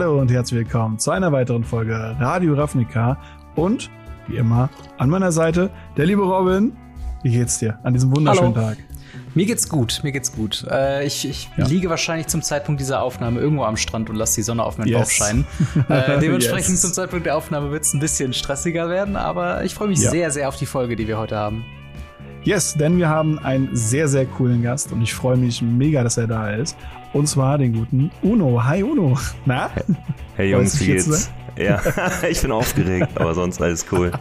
Hallo und herzlich willkommen zu einer weiteren Folge Radio Ravnica und wie immer an meiner Seite der liebe Robin. Wie geht's dir an diesem wunderschönen Hallo. Tag? Mir geht's gut, mir geht's gut. Äh, ich ich Ja. liege wahrscheinlich zum Zeitpunkt dieser Aufnahme irgendwo am Strand und lasse die Sonne auf meinen Yes. Bauch scheinen. Äh, dementsprechend Yes. zum Zeitpunkt der Aufnahme wird's ein bisschen stressiger werden, aber ich freue mich Ja. sehr, sehr auf die Folge, die wir heute haben. Yes, denn wir haben einen sehr, sehr coolen Gast und ich freue mich mega, dass er da ist. Und zwar den guten Uno. Hi Uno. Na? Hey Jungs, wie geht's? Ja, ich bin aufgeregt, aber sonst alles cool.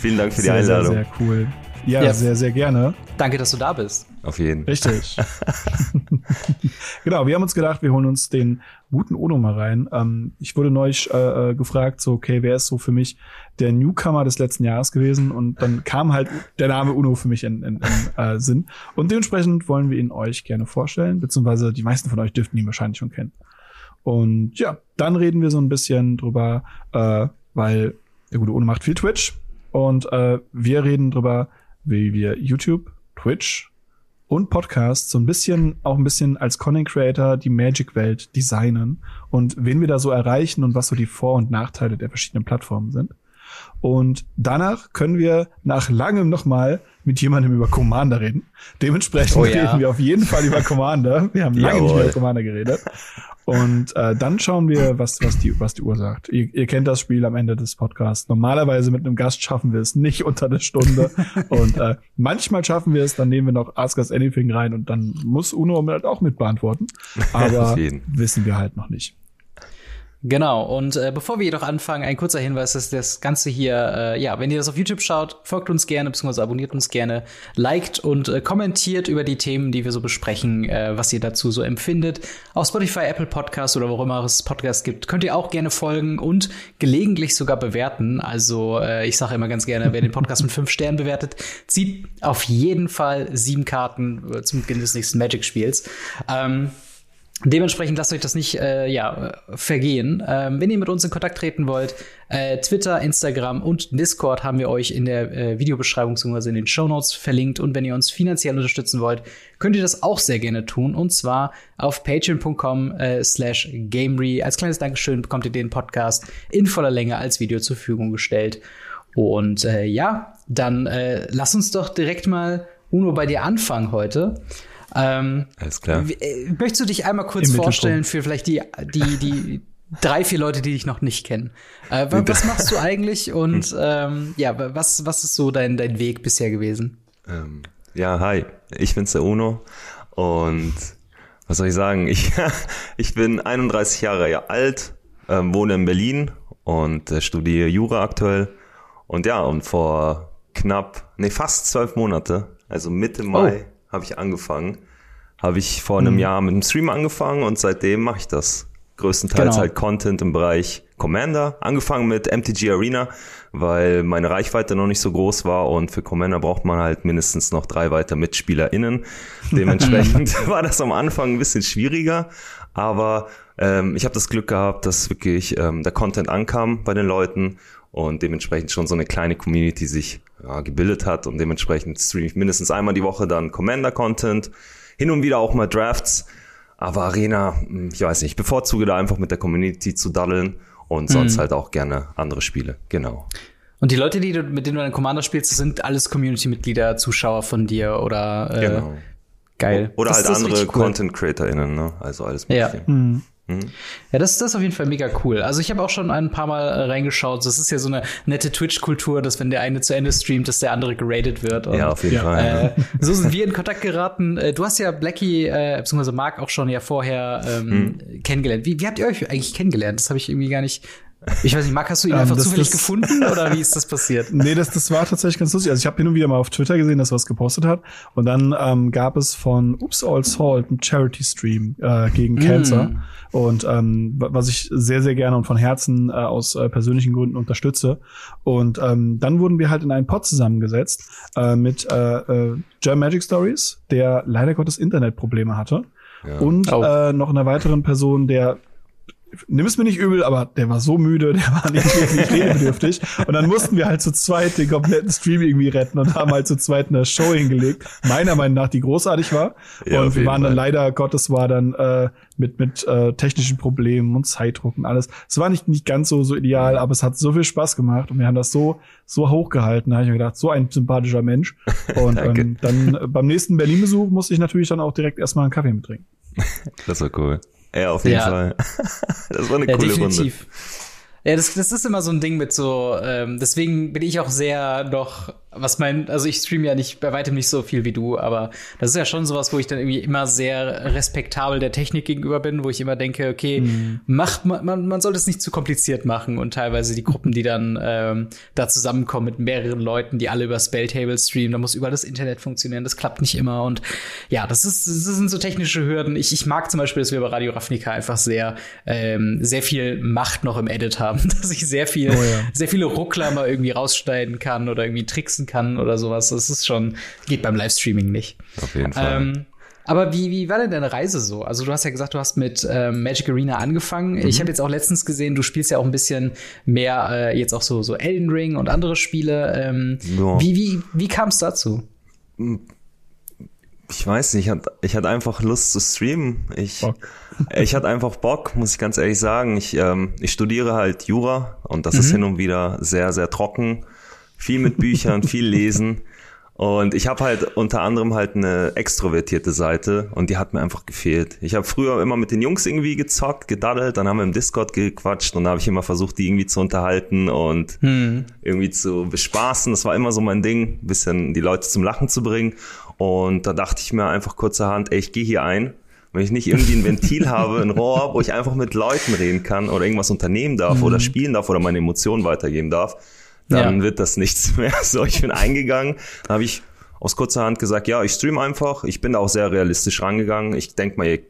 Vielen Dank für die Sehr, sehr, Einladung. sehr cool. Ja, Ja. sehr, sehr gerne. Danke, dass du da bist. Auf jeden. Richtig. genau, wir haben uns gedacht, wir holen uns den guten Uno mal rein. Ähm, ich wurde neulich äh, äh, gefragt, so, okay, wer ist so für mich der Newcomer des letzten Jahres gewesen? Und dann kam halt der Name Uno für mich in, in, in äh, Sinn. Und dementsprechend wollen wir ihn euch gerne vorstellen, beziehungsweise die meisten von euch dürften ihn wahrscheinlich schon kennen. Und ja, dann reden wir so ein bisschen drüber, äh, weil der gute Uno macht viel Twitch. Und äh, wir reden drüber, wie wir YouTube, Twitch und Podcast so ein bisschen, auch ein bisschen als Content Creator die Magic-Welt designen und wen wir da so erreichen und was so die Vor- und Nachteile der verschiedenen Plattformen sind. Und danach können wir nach langem nochmal mit jemandem über Commander reden. Dementsprechend Oh ja. reden wir auf jeden Fall über Commander. Wir haben lange nicht mehr Jawohl. über Commander geredet. Und äh, dann schauen wir, was, was, die, was die Uhr sagt. Ihr, ihr kennt das Spiel am Ende des Podcasts. Normalerweise mit einem Gast schaffen wir es nicht unter eine Stunde. und äh, manchmal schaffen wir es, dann nehmen wir noch Ask Us Anything rein und dann muss Uno halt auch mit beantworten. Aber wissen wir halt noch nicht. Genau, und äh, bevor wir jedoch anfangen, ein kurzer Hinweis, dass das Ganze hier, äh, ja, wenn ihr das auf YouTube schaut, folgt uns gerne, beziehungsweise abonniert uns gerne, liked und äh, kommentiert über die Themen, die wir so besprechen, äh, was ihr dazu so empfindet. Auf Spotify, Apple Podcast oder wo immer es Podcasts gibt, könnt ihr auch gerne folgen und gelegentlich sogar bewerten. Also äh, ich sage immer ganz gerne, wer den Podcast mit fünf Sternen bewertet, zieht auf jeden Fall sieben Karten äh, zum Beginn des nächsten Magic-Spiels. Ähm, Dementsprechend lasst euch das nicht äh, ja, vergehen. Ähm, wenn ihr mit uns in Kontakt treten wollt, äh, Twitter, Instagram und Discord haben wir euch in der äh, Videobeschreibung bzw. in den Shownotes verlinkt. Und wenn ihr uns finanziell unterstützen wollt, könnt ihr das auch sehr gerne tun. Und zwar auf patreon.com äh, slash gamery. Als kleines Dankeschön bekommt ihr den Podcast in voller Länge als Video zur Verfügung gestellt. Und äh, ja, dann äh, lass uns doch direkt mal, Uno, bei dir anfangen heute. Ähm, Alles klar. äh, Möchtest du dich einmal kurz Im vorstellen für vielleicht die, die, die drei, vier Leute, die dich noch nicht kennen? Äh, wa- was machst du eigentlich und ähm, ja, wa- was, was ist so dein, dein Weg bisher gewesen? Ähm, ja, hi. Ich bin's der Uno. Und was soll ich sagen? Ich, ich bin 31 Jahre alt, ähm, wohne in Berlin und äh, studiere Jura aktuell. Und ja, und vor knapp, nee, fast zwölf Monate, also Mitte Mai, habe ich angefangen. Habe ich vor einem Jahr mit dem Stream angefangen und seitdem mache ich das. Größtenteils Genau. halt Content im Bereich Commander. Angefangen mit MTG Arena, weil meine Reichweite noch nicht so groß war und für Commander braucht man halt mindestens noch drei weitere MitspielerInnen. Dementsprechend war das am Anfang ein bisschen schwieriger, aber ähm, ich habe das Glück gehabt, dass wirklich ähm, der Content ankam bei den Leuten und dementsprechend schon so eine kleine Community sich ja, gebildet hat und dementsprechend streame ich mindestens einmal die Woche dann Commander-Content, hin und wieder auch mal Drafts, aber Arena, hm, ich weiß nicht, ich bevorzuge da einfach mit der Community zu daddeln und sonst halt auch gerne andere Spiele, genau. Und die Leute, die du, mit denen du deinen Commander spielst, sind alles Community-Mitglieder, Zuschauer von dir oder äh, Genau. geil. Oder Das- halt das andere cool. Content-CreatorInnen, ne? Also alles Ja. Mögliche. Ja, das, das ist auf jeden Fall mega cool. Also ich habe auch schon ein paar Mal äh, reingeschaut. Das ist ja so eine nette Twitch-Kultur, dass wenn der eine zu Ende streamt, dass der andere geradet wird. Und, Ja, auf jeden Ja. Fall. Äh, so sind wir in Kontakt geraten. Äh, Du hast ja Blackie, äh, beziehungsweise Mark auch schon ja vorher ähm, Hm. kennengelernt. Wie, wie habt ihr euch eigentlich kennengelernt? Das habe ich irgendwie gar nicht. Ich weiß nicht, Mark, hast du ihn Ähm, einfach das- zufällig das- gefunden oder wie ist das passiert? Nee, das, das war tatsächlich ganz lustig. Also ich habe hin und wieder mal auf Twitter gesehen, dass er was gepostet hat. Und dann ähm, gab es von Oops All Salt einen Charity-Stream äh, gegen Cancer. Und ähm, wa- was ich sehr, sehr gerne und von Herzen äh, aus äh, persönlichen Gründen unterstütze. Und ähm, dann wurden wir halt in einen Pod zusammengesetzt äh, mit äh, äh, German Magic Stories, der leider Gottes Internetprobleme hatte. Und Oh. äh, noch einer weiteren Person, der nimm es mir nicht übel, aber der war so müde, der war nicht wirklich redebedürftig. Und dann mussten wir halt zu zweit den kompletten Stream irgendwie retten und haben halt zu zweit eine Show hingelegt. Meiner Meinung nach, die großartig war. Ja, und wir waren dann leider Gottes war dann äh, mit mit äh, technischen Problemen und Zeitdruck und alles. Es war nicht nicht ganz so so ideal, aber es hat so viel Spaß gemacht und wir haben das so so hochgehalten. Da habe ich mir gedacht, so ein sympathischer Mensch. Und ähm, dann äh, beim nächsten Berlin-Besuch musste ich natürlich dann auch direkt erstmal einen Kaffee mittrinken. Das war cool. Ja, auf jeden ja. Fall. Das war eine ja, coole definitiv. Runde. Ja, das, das ist immer so ein Ding mit so, ähm, deswegen bin ich auch sehr noch was mein, also ich streame ja nicht bei weitem nicht so viel wie du, aber das ist ja schon sowas, wo ich dann irgendwie immer sehr respektabel der Technik gegenüber bin, wo ich immer denke, okay, mhm. macht man, man, man sollte es nicht zu kompliziert machen und teilweise die Gruppen, die dann ähm, da zusammenkommen mit mehreren Leuten, die alle über Spelltable streamen, da muss überall das Internet funktionieren, das klappt nicht immer und ja, das ist, das sind so technische Hürden. Ich, ich mag zum Beispiel, dass wir bei Radio Ravnica einfach sehr, ähm, sehr viel Macht noch im Edit haben, dass ich sehr viel, oh ja. sehr viele Ruckler mal irgendwie rausschneiden kann oder irgendwie tricksen nutzen kann oder sowas. Das ist schon, geht beim Livestreaming nicht. Auf jeden Fall. Ähm, aber wie, wie war denn deine Reise so? Also du hast ja gesagt, du hast mit ähm, Magic Arena angefangen. Mhm. Ich habe jetzt auch letztens gesehen, du spielst ja auch ein bisschen mehr äh, jetzt auch so, so Elden Ring und andere Spiele. Ähm, ja. Wie, wie, wie kam es dazu? Ich weiß nicht, ich hatte, ich hatte einfach Lust zu streamen. Ich, ich hatte einfach Bock, muss ich ganz ehrlich sagen. Ich, ähm, ich studiere halt Jura und das mhm. ist hin und wieder sehr, sehr trocken viel mit Büchern, viel lesen. Und ich habe halt unter anderem halt eine extrovertierte Seite und die hat mir einfach gefehlt. Ich habe früher immer mit den Jungs irgendwie gezockt, gedaddelt, dann haben wir im Discord gequatscht und da habe ich immer versucht, die irgendwie zu unterhalten und hm. irgendwie zu bespaßen. Das war immer so mein Ding, bisschen die Leute zum Lachen zu bringen. Und da dachte ich mir einfach kurzerhand, ey, ich gehe hier ein. Wenn ich nicht irgendwie ein Ventil habe, ein Rohr, wo ich einfach mit Leuten reden kann oder irgendwas unternehmen darf mhm. oder spielen darf oder meine Emotionen weitergeben darf, dann ja. wird das nichts mehr. So, ich bin eingegangen, da habe ich aus kurzer Hand gesagt, ja, ich stream einfach. Ich bin da auch sehr realistisch rangegangen. Ich denke mal, ihr,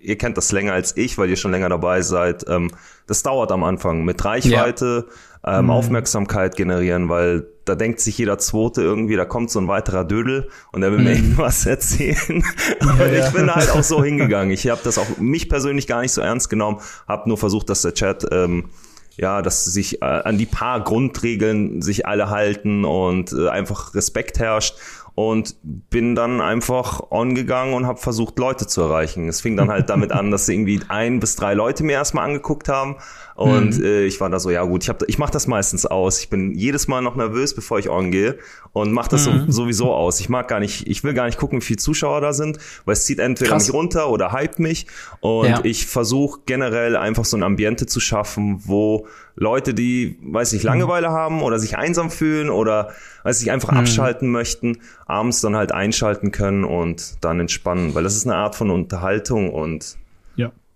ihr, kennt das länger als ich, weil ihr schon länger dabei seid. Ähm, das dauert am Anfang mit Reichweite, ja. ähm, mhm. Aufmerksamkeit generieren, weil da denkt sich jeder Zweite irgendwie, da kommt so ein weiterer Dödel und der will mir mhm. irgendwas erzählen. Aber ja. ich bin halt auch so hingegangen. Ich habe das auch mich persönlich gar nicht so ernst genommen, habe nur versucht, dass der Chat ähm, ja, dass sich äh, an die paar Grundregeln sich alle halten und äh, einfach Respekt herrscht und bin dann einfach on gegangen und habe versucht, Leute zu erreichen. Es fing dann halt damit an, dass irgendwie ein bis drei Leute mir erstmal angeguckt haben und mhm. äh, ich war da so, ja gut, ich, hab, ich mache das meistens aus. Ich bin jedes Mal noch nervös, bevor ich on gehe und mache das mhm. so, sowieso aus. Ich mag gar nicht, ich will gar nicht gucken, wie viele Zuschauer da sind, weil es zieht entweder Krass. mich runter oder hype mich. Und ja. ich versuche generell einfach so ein Ambiente zu schaffen, wo Leute, die, weiß ich, Langeweile mhm. haben oder sich einsam fühlen oder weiß ich, einfach mhm. abschalten möchten, abends dann halt einschalten können und dann entspannen, weil das ist eine Art von Unterhaltung und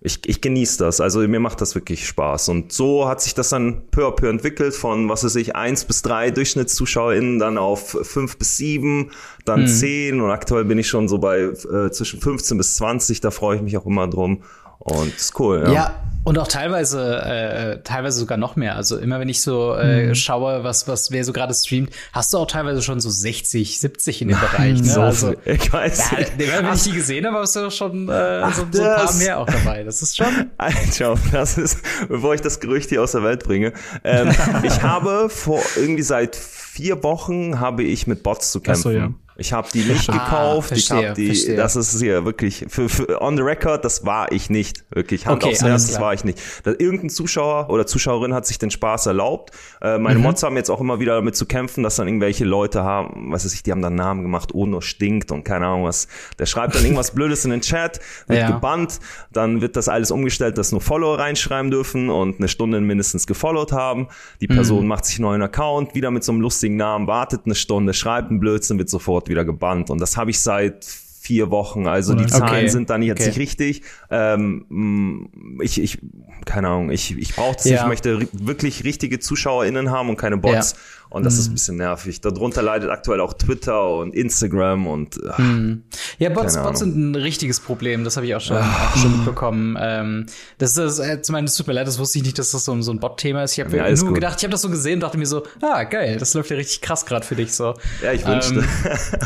ich, ich genieße das. Also mir macht das wirklich Spaß. Und so hat sich das dann peu à peu entwickelt von, was weiß ich, eins bis drei DurchschnittszuschauerInnen dann auf fünf bis sieben, dann mhm. zehn und aktuell bin ich schon so bei äh, zwischen 15 bis 20, da freue ich mich auch immer drum. Und ist cool, ja. Ja, und auch teilweise, äh, teilweise sogar noch mehr. Also immer wenn ich so äh, mhm. schaue, was, was wer so gerade streamt, hast du auch teilweise schon so 60, 70 in dem Bereich. Ne? So also, ich weiß. Ja, wenn ich die gesehen habe, hast du schon äh, Ach, so, so, ein paar mehr auch dabei. Das ist schon. Alter, das ist, bevor ich das Gerücht hier aus der Welt bringe. Ähm, ich habe vor irgendwie seit vier Wochen habe ich mit Bots zu kämpfen. Ach so, ja. Ich habe die nicht ah, gekauft. Verstehe, ich habe die, verstehe. das ist hier wirklich für, für on the record, das war ich nicht wirklich. Hand okay, aufs Herz, das war ich nicht. Da, irgendein Zuschauer oder Zuschauerin hat sich den Spaß erlaubt. Äh, meine mhm. Mods haben jetzt auch immer wieder damit zu kämpfen, dass dann irgendwelche Leute haben, was weiß ich, die haben dann Namen gemacht, Ono stinkt und keine Ahnung was. Der schreibt dann irgendwas Blödes in den Chat, wird ja. gebannt, dann wird das alles umgestellt, dass nur Follower reinschreiben dürfen und eine Stunde mindestens gefollowt haben. Die Person mhm. macht sich einen neuen Account, wieder mit so einem lustigen Namen, wartet eine Stunde, schreibt einen Blödsinn, wird sofort wieder gebannt. Und das habe ich seit vier Wochen. Also die Zahlen okay. sind dann jetzt okay. nicht richtig. Ähm, ich, ich, keine Ahnung, ich, ich brauche das ja. nicht. Ich möchte wirklich richtige ZuschauerInnen haben und keine Bots. Ja. Und das mhm. ist ein bisschen nervig. Darunter leidet aktuell auch Twitter und Instagram und ach, mhm. Ja, Bots, Bots sind ein richtiges Problem. Das habe ich auch schon, auch schon mitbekommen. Ähm, das ist, äh, es tut mir leid, das wusste ich nicht, dass das so, so ein Bot-Thema ist. Ich habe ja, nur gut. gedacht, ich habe das so gesehen und dachte mir so, ah, geil, das läuft ja richtig krass gerade für dich so. Ja, ich wünschte.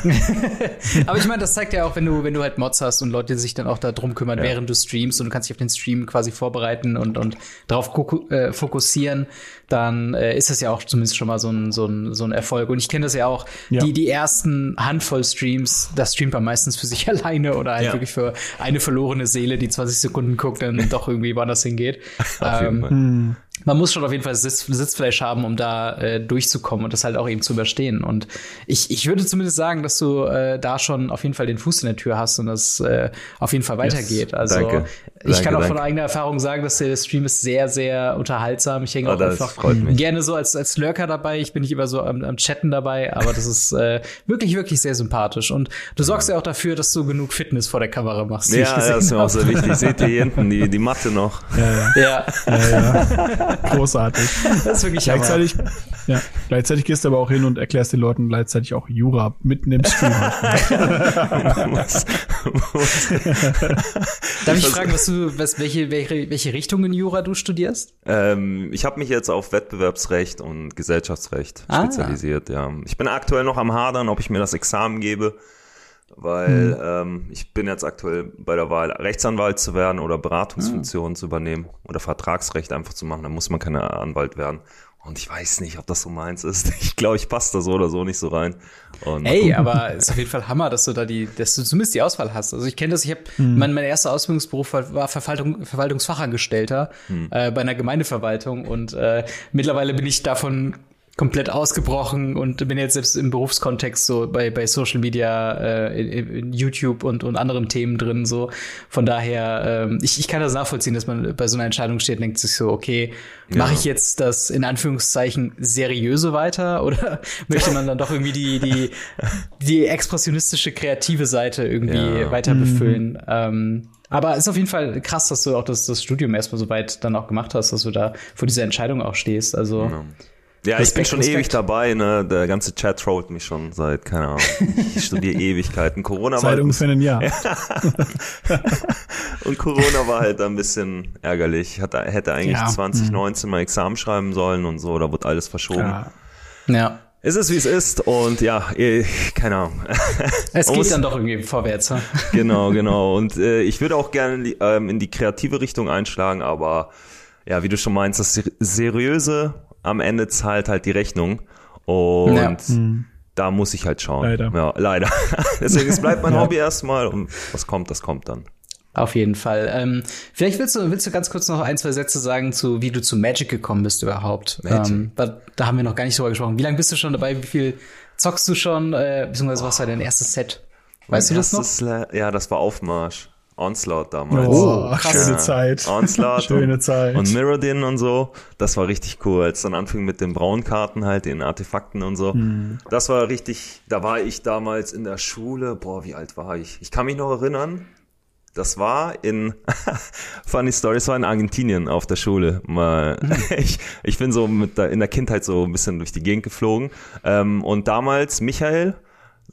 Ähm, aber ich meine, das zeigt ja auch, wenn du, wenn du halt Mods hast und Leute sich dann auch darum kümmern, ja. während du streamst und du kannst dich auf den Stream quasi vorbereiten und, und darauf äh, fokussieren, dann äh, ist das ja auch zumindest schon mal so ein, so ein, so ein Erfolg. Und ich kenne das ja auch, ja. die, die ersten Handvoll Streams, da streamt man meistens für sich alleine oder halt ja. wirklich für eine verlorene Seele, die 20 Sekunden guckt, dann doch irgendwie woanders hingeht. ähm, man muss schon auf jeden Fall Sitz, Sitzfleisch haben, um da äh, durchzukommen und das halt auch eben zu überstehen. Und ich, ich würde zumindest sagen, dass du äh, da schon auf jeden Fall den Fuß in der Tür hast und das äh, auf jeden Fall weitergeht. Yes, also danke, ich danke, kann auch danke. von eigener Erfahrung sagen, dass der Stream ist sehr, sehr unterhaltsam. Ich hänge oh, auch einfach gerne so als, als Lurker dabei. Ich bin nicht immer so am, am Chatten dabei, aber das ist äh, wirklich, wirklich sehr sympathisch. Und du sorgst ja auch dafür, dass du genug Fitness vor der Kamera machst. Ja, das ist mir auch so wichtig. Seht ihr hier hinten die, die Matte noch? Ja. ja. ja, ja. Großartig. Das ist wirklich gleichzeitig, ja, gleichzeitig gehst du aber auch hin und erklärst den Leuten gleichzeitig auch Jura mitten im Stream. was, was? Darf ich fragen, was du, was, welche, welche, welche Richtung in Jura du studierst? Ähm, ich habe mich jetzt auf Wettbewerbsrecht und Gesellschaftsrecht ah. spezialisiert. Ja, ich bin aktuell noch am hadern, ob ich mir das Examen gebe weil hm. ähm, ich bin jetzt aktuell bei der Wahl, Rechtsanwalt zu werden oder Beratungsfunktionen hm. zu übernehmen oder Vertragsrecht einfach zu machen. Da muss man keine Anwalt werden. Und ich weiß nicht, ob das so meins ist. Ich glaube, ich passe da so oder so nicht so rein. Und Ey, aber ist auf jeden Fall Hammer, dass du da die, dass du zumindest die Auswahl hast. Also ich kenne das, ich habe, hm. mein, mein erster Ausbildungsberuf war, war Verwaltung, Verwaltungsfachangestellter hm. äh, bei einer Gemeindeverwaltung und äh, mittlerweile bin ich davon komplett ausgebrochen und bin jetzt selbst im Berufskontext so bei, bei Social Media, äh, in, in YouTube und, und anderen Themen drin. So von daher, ähm, ich, ich kann das nachvollziehen, dass man bei so einer Entscheidung steht und denkt sich so, okay, ja. mache ich jetzt das in Anführungszeichen seriöse weiter oder möchte man dann doch irgendwie die, die, die expressionistische kreative Seite irgendwie ja. weiter befüllen? Mhm. Ähm, aber ist auf jeden Fall krass, dass du auch das, das Studium erstmal so weit dann auch gemacht hast, dass du da vor dieser Entscheidung auch stehst. Also ja. Ja, Respekt, ich bin schon Respekt. ewig dabei, ne? Der ganze Chat trollt mich schon seit, keine Ahnung, ich studiere Ewigkeiten. Corona seit war ungefähr einem Jahr. und Corona war halt ein bisschen ärgerlich. Hatte, hätte eigentlich ja. 2019 mal Examen schreiben sollen und so, da wurde alles verschoben. Ja. ja. Es ist, wie es ist und ja, eh, keine Ahnung. Es geht dann doch irgendwie vorwärts. Hm? Genau, genau. Und äh, ich würde auch gerne in die, ähm, in die kreative Richtung einschlagen, aber ja, wie du schon meinst, das Seriöse am Ende zahlt halt die Rechnung. Und ja. Mhm. da muss ich halt schauen. Leider. Ja, leider. Deswegen, es bleibt mein ja. Hobby erstmal und was kommt, das kommt dann. Auf jeden Fall. Ähm, vielleicht willst du, willst du ganz kurz noch ein, zwei Sätze sagen zu, wie du zu Magic gekommen bist überhaupt. Ähm, da, da, haben wir noch gar nicht drüber gesprochen. Wie lange bist du schon dabei? Wie viel zockst du schon? Äh, beziehungsweise was war dein erstes Set? Weißt mein du das noch? Ja, das war Aufmarsch. Onslaught damals. Oh, krass. Schöne Zeit. Onslaught Schöne Zeit. und Mirrodin und so. Das war richtig cool. Als dann anfing mit den Braunkarten halt, den Artefakten und so. Mhm. Das war richtig, da war ich damals in der Schule. Boah, wie alt war ich? Ich kann mich noch erinnern. Das war in, funny story, es war in Argentinien auf der Schule. Mal, ich, ich bin so mit der, in der Kindheit so ein bisschen durch die Gegend geflogen. Ähm, und damals Michael,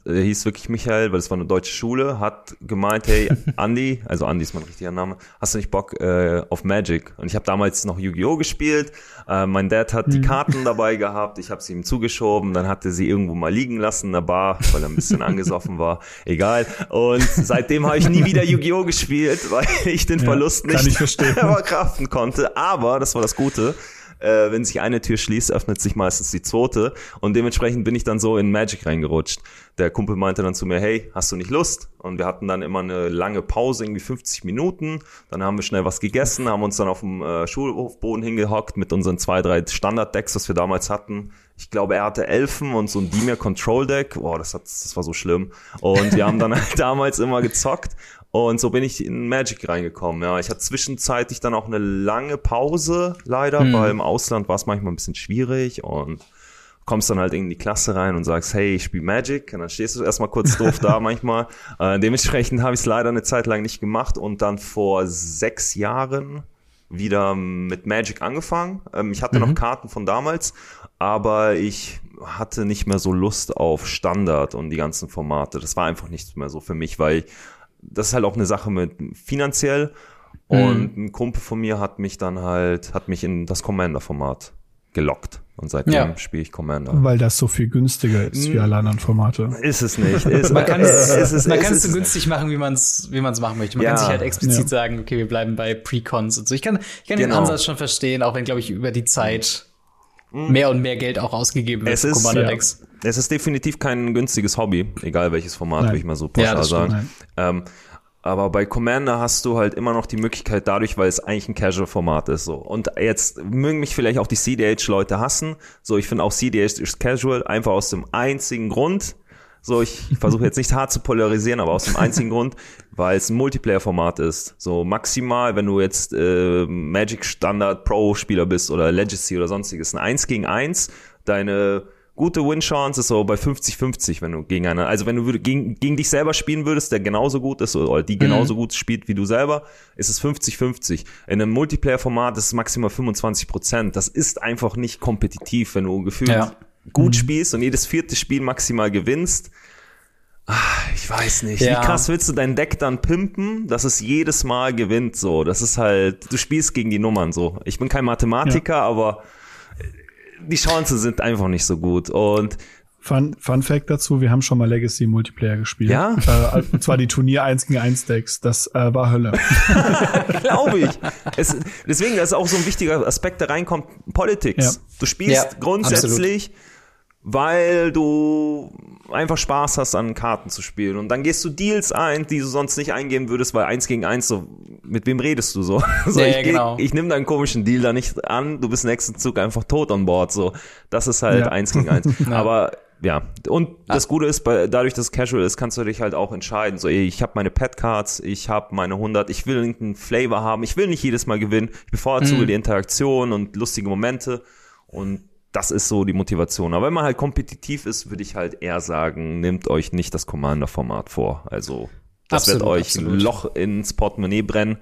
der hieß wirklich Michael, weil es war eine deutsche Schule, hat gemeint, hey, Andy, also Andy ist mein richtiger Name, hast du nicht Bock äh, auf Magic? Und ich habe damals noch Yu-Gi-Oh! gespielt, äh, mein Dad hat die mhm. Karten dabei gehabt, ich habe sie ihm zugeschoben, dann hat er sie irgendwo mal liegen lassen in der Bar, weil er ein bisschen angesoffen war, egal. Und seitdem habe ich nie wieder Yu-Gi-Oh! gespielt, weil ich den ja, Verlust nicht verkraften konnte. Aber, das war das Gute, äh, wenn sich eine Tür schließt, öffnet sich meistens die zweite. Und dementsprechend bin ich dann so in Magic reingerutscht. Der Kumpel meinte dann zu mir, hey, hast du nicht Lust? Und wir hatten dann immer eine lange Pause, irgendwie 50 Minuten. Dann haben wir schnell was gegessen, haben uns dann auf dem äh, Schulhofboden hingehockt mit unseren zwei, drei Standard-Decks, was wir damals hatten. Ich glaube, er hatte Elfen und so ein Dimir Control Deck. Boah, das, hat, das war so schlimm. Und wir haben dann halt damals immer gezockt. Und so bin ich in Magic reingekommen. Ja, ich hatte zwischenzeitlich dann auch eine lange Pause, leider, mhm. weil im Ausland war es manchmal ein bisschen schwierig und kommst dann halt in die Klasse rein und sagst, hey, ich spiele Magic. Und dann stehst du erstmal kurz doof da manchmal. Äh, dementsprechend habe ich es leider eine Zeit lang nicht gemacht und dann vor sechs Jahren, wieder mit Magic angefangen. Ähm, ich hatte mhm. noch Karten von damals, aber ich hatte nicht mehr so Lust auf Standard und die ganzen Formate. Das war einfach nichts mehr so für mich, weil das ist halt auch eine Sache mit finanziell. Und mhm. ein Kumpel von mir hat mich dann halt, hat mich in das Commander-Format gelockt. Und seitdem ja. spiele ich Commander. Weil das so viel günstiger ist wie alle anderen Formate. Ist es nicht. Ist, man kann es, ist es, man kann es so günstig machen, wie man es wie man's machen möchte. Man ja. kann sich halt explizit ja. sagen, okay, wir bleiben bei Precons und so. Ich kann, ich kann genau. den Ansatz schon verstehen, auch wenn, glaube ich, über die Zeit mhm. Mehr und mehr Geld auch ausgegeben wird es für Commander-Decks. Es ist definitiv kein günstiges Hobby, egal welches Format, würde ich mal so pauschal sagen. Ähm, aber bei Commander hast du halt immer noch die Möglichkeit dadurch, weil es eigentlich ein Casual-Format ist. So. Und jetzt mögen mich vielleicht auch die CDH-Leute hassen. So, ich finde auch CDH ist Casual, einfach aus dem einzigen Grund. So, ich, versuche jetzt nicht hart zu polarisieren, aber aus dem einzigen Grund, weil es ein Multiplayer-Format ist. So maximal, wenn du jetzt äh, Magic Standard Pro-Spieler bist oder Legacy oder sonstiges, ein 1 gegen 1, deine gute Win-Chance ist so bei 50-50, wenn du gegen einer, also wenn du gegen, gegen dich selber spielen würdest, der genauso gut ist oder die genauso mhm. gut spielt wie du selber, ist es 50-50. In einem Multiplayer-Format ist es maximal 25 Prozent. Das ist einfach nicht kompetitiv, wenn du gefühlt ja. Gut mhm. spielst und jedes vierte Spiel maximal gewinnst. Ach, ich weiß nicht. Ja. Wie krass willst du dein Deck dann pimpen, dass es jedes Mal gewinnt so? Das ist halt, du spielst gegen die Nummern so. Ich bin kein Mathematiker, ja. aber die Chancen sind einfach nicht so gut. Und Fun, Fun Fact dazu, wir haben schon mal Legacy Multiplayer gespielt. Ja? Äh, und zwar die Turnier 1 gegen 1 Decks. Das äh, war Hölle. Glaube ich. Es, deswegen ist auch so ein wichtiger Aspekt, der reinkommt, Politics. Ja. Du spielst ja, grundsätzlich, absolut. Weil du einfach Spaß hast, an Karten zu spielen. Und dann gehst du Deals ein, die du sonst nicht eingehen würdest, weil eins gegen eins so, mit wem redest du so? so ja, ich, ja, genau. ich nehme deinen komischen Deal da nicht an, du bist nächsten Zug einfach tot an Bord, so. Das ist halt ja. eins gegen eins. Aber, ja, und ah. das Gute ist, bei, dadurch, dass es casual ist, kannst du dich halt auch entscheiden. So, ey, ich habe meine Pet-Cards, ich habe meine 100, ich will irgendeinen Flavor haben, ich will nicht jedes Mal gewinnen, ich bevorzuge mhm. die Interaktion und lustige Momente und das ist so die Motivation. Aber wenn man halt kompetitiv ist, würde ich halt eher sagen, nehmt euch nicht das Commander-Format vor. Also das absolut, wird euch absolut. ein Loch ins Portemonnaie brennen.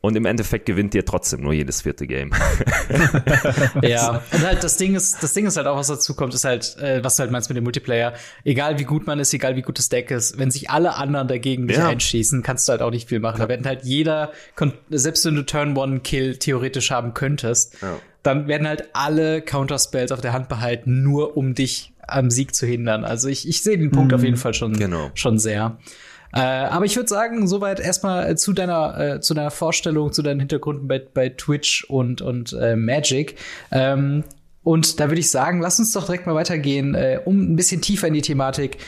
Und im Endeffekt gewinnt ihr trotzdem nur jedes vierte Game. ja, und halt das Ding ist, das Ding ist halt auch, was dazu kommt, ist halt, äh, was du halt meinst mit dem Multiplayer. Egal wie gut man ist, egal wie gut das Deck ist, wenn sich alle anderen dagegen dich ja. einschießen, kannst du halt auch nicht viel machen. Ja. Da werden halt jeder, selbst wenn du Turn One Kill theoretisch haben könntest, ja dann werden halt alle Counterspells auf der Hand behalten, nur um dich am Sieg zu hindern. Also ich, ich sehe den Punkt mhm. auf jeden Fall schon, genau. schon sehr. Äh, aber ich würde sagen, soweit erstmal zu deiner, äh, zu deiner Vorstellung, zu deinen Hintergründen bei, bei Twitch und, und äh, Magic. Ähm, und da würde ich sagen, lass uns doch direkt mal weitergehen, äh, um ein bisschen tiefer in die Thematik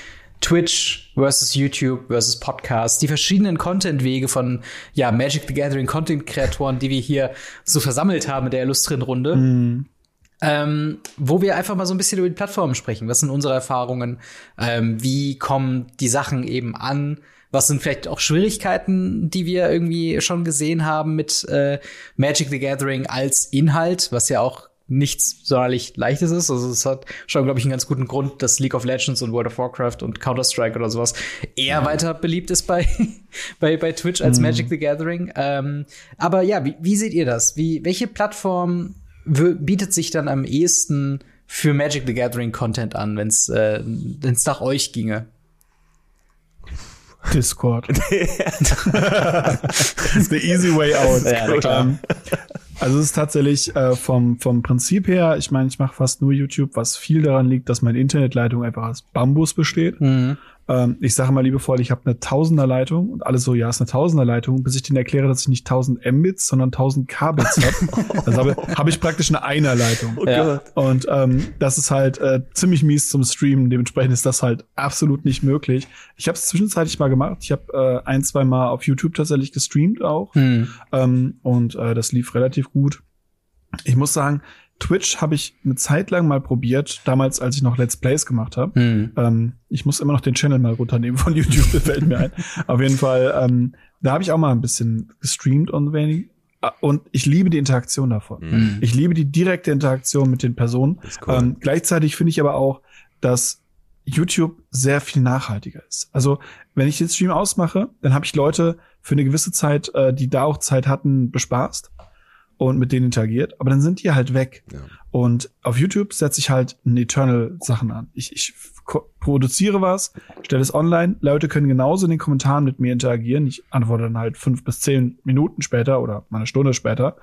Twitch versus YouTube versus Podcast, die verschiedenen Content-Wege von ja, Magic the Gathering Content-Kreatoren, die wir hier so versammelt haben in der illustren Runde. Mhm. Ähm, wo wir einfach mal so ein bisschen über die Plattformen sprechen. Was sind unsere Erfahrungen? Ähm, wie kommen die Sachen eben an? Was sind vielleicht auch Schwierigkeiten, die wir irgendwie schon gesehen haben mit äh, Magic the Gathering als Inhalt, was ja auch nichts sonderlich Leichtes ist. Also es hat schon, glaube ich, einen ganz guten Grund, dass League of Legends und World of Warcraft und Counter-Strike oder sowas eher mhm. weiter beliebt ist bei, bei, bei Twitch als mhm. Magic the Gathering. Ähm, aber ja, wie, wie seht ihr das? Wie, welche Plattform bietet sich dann am ehesten für Magic the Gathering Content an, wenn es äh, wenn's nach euch ginge? Discord. the easy way out. Ja. Um, also es ist tatsächlich äh, vom, vom Prinzip her, ich meine, ich mache fast nur YouTube, was viel daran liegt, dass meine Internetleitung einfach aus Bambus besteht. Mhm. Ähm, ich sage mal liebevoll, ich habe eine Tausenderleitung und alle so, ja, ist eine Tausenderleitung, bis ich denen erkläre, dass ich nicht 1000 Mbits, sondern 1000 Kbits habe. also habe hab ich praktisch eine Einerleitung. Oh ja. Und ähm, das ist halt äh, ziemlich mies zum Streamen. Dementsprechend ist das halt absolut nicht möglich. Ich habe es zwischenzeitlich mal gemacht. Ich habe äh, ein, zwei Mal auf YouTube tatsächlich gestreamt auch. Mhm. Ähm, und äh, das lief relativ gut. Ich muss sagen, Twitch habe ich eine Zeit lang mal probiert, damals, als ich noch Let's Plays gemacht habe. Mhm. Ähm, ich muss immer noch den Channel mal runternehmen von YouTube, fällt mir ein. Auf jeden Fall, ähm, da habe ich auch mal ein bisschen gestreamt und wenig. Äh, und ich liebe die Interaktion davon. Mhm. Ich liebe die direkte Interaktion mit den Personen. Cool. Ähm, gleichzeitig finde ich aber auch, dass YouTube sehr viel nachhaltiger ist. Also wenn ich den Stream ausmache, dann habe ich Leute für eine gewisse Zeit, äh, die da auch Zeit hatten, bespaßt. Und mit denen interagiert, aber dann sind die halt weg. Ja. Und auf YouTube setze ich halt ein Eternal Sachen an. Ich, ich produziere was, stelle es online, Leute können genauso in den Kommentaren mit mir interagieren. Ich antworte dann halt fünf bis zehn Minuten später oder mal eine Stunde später,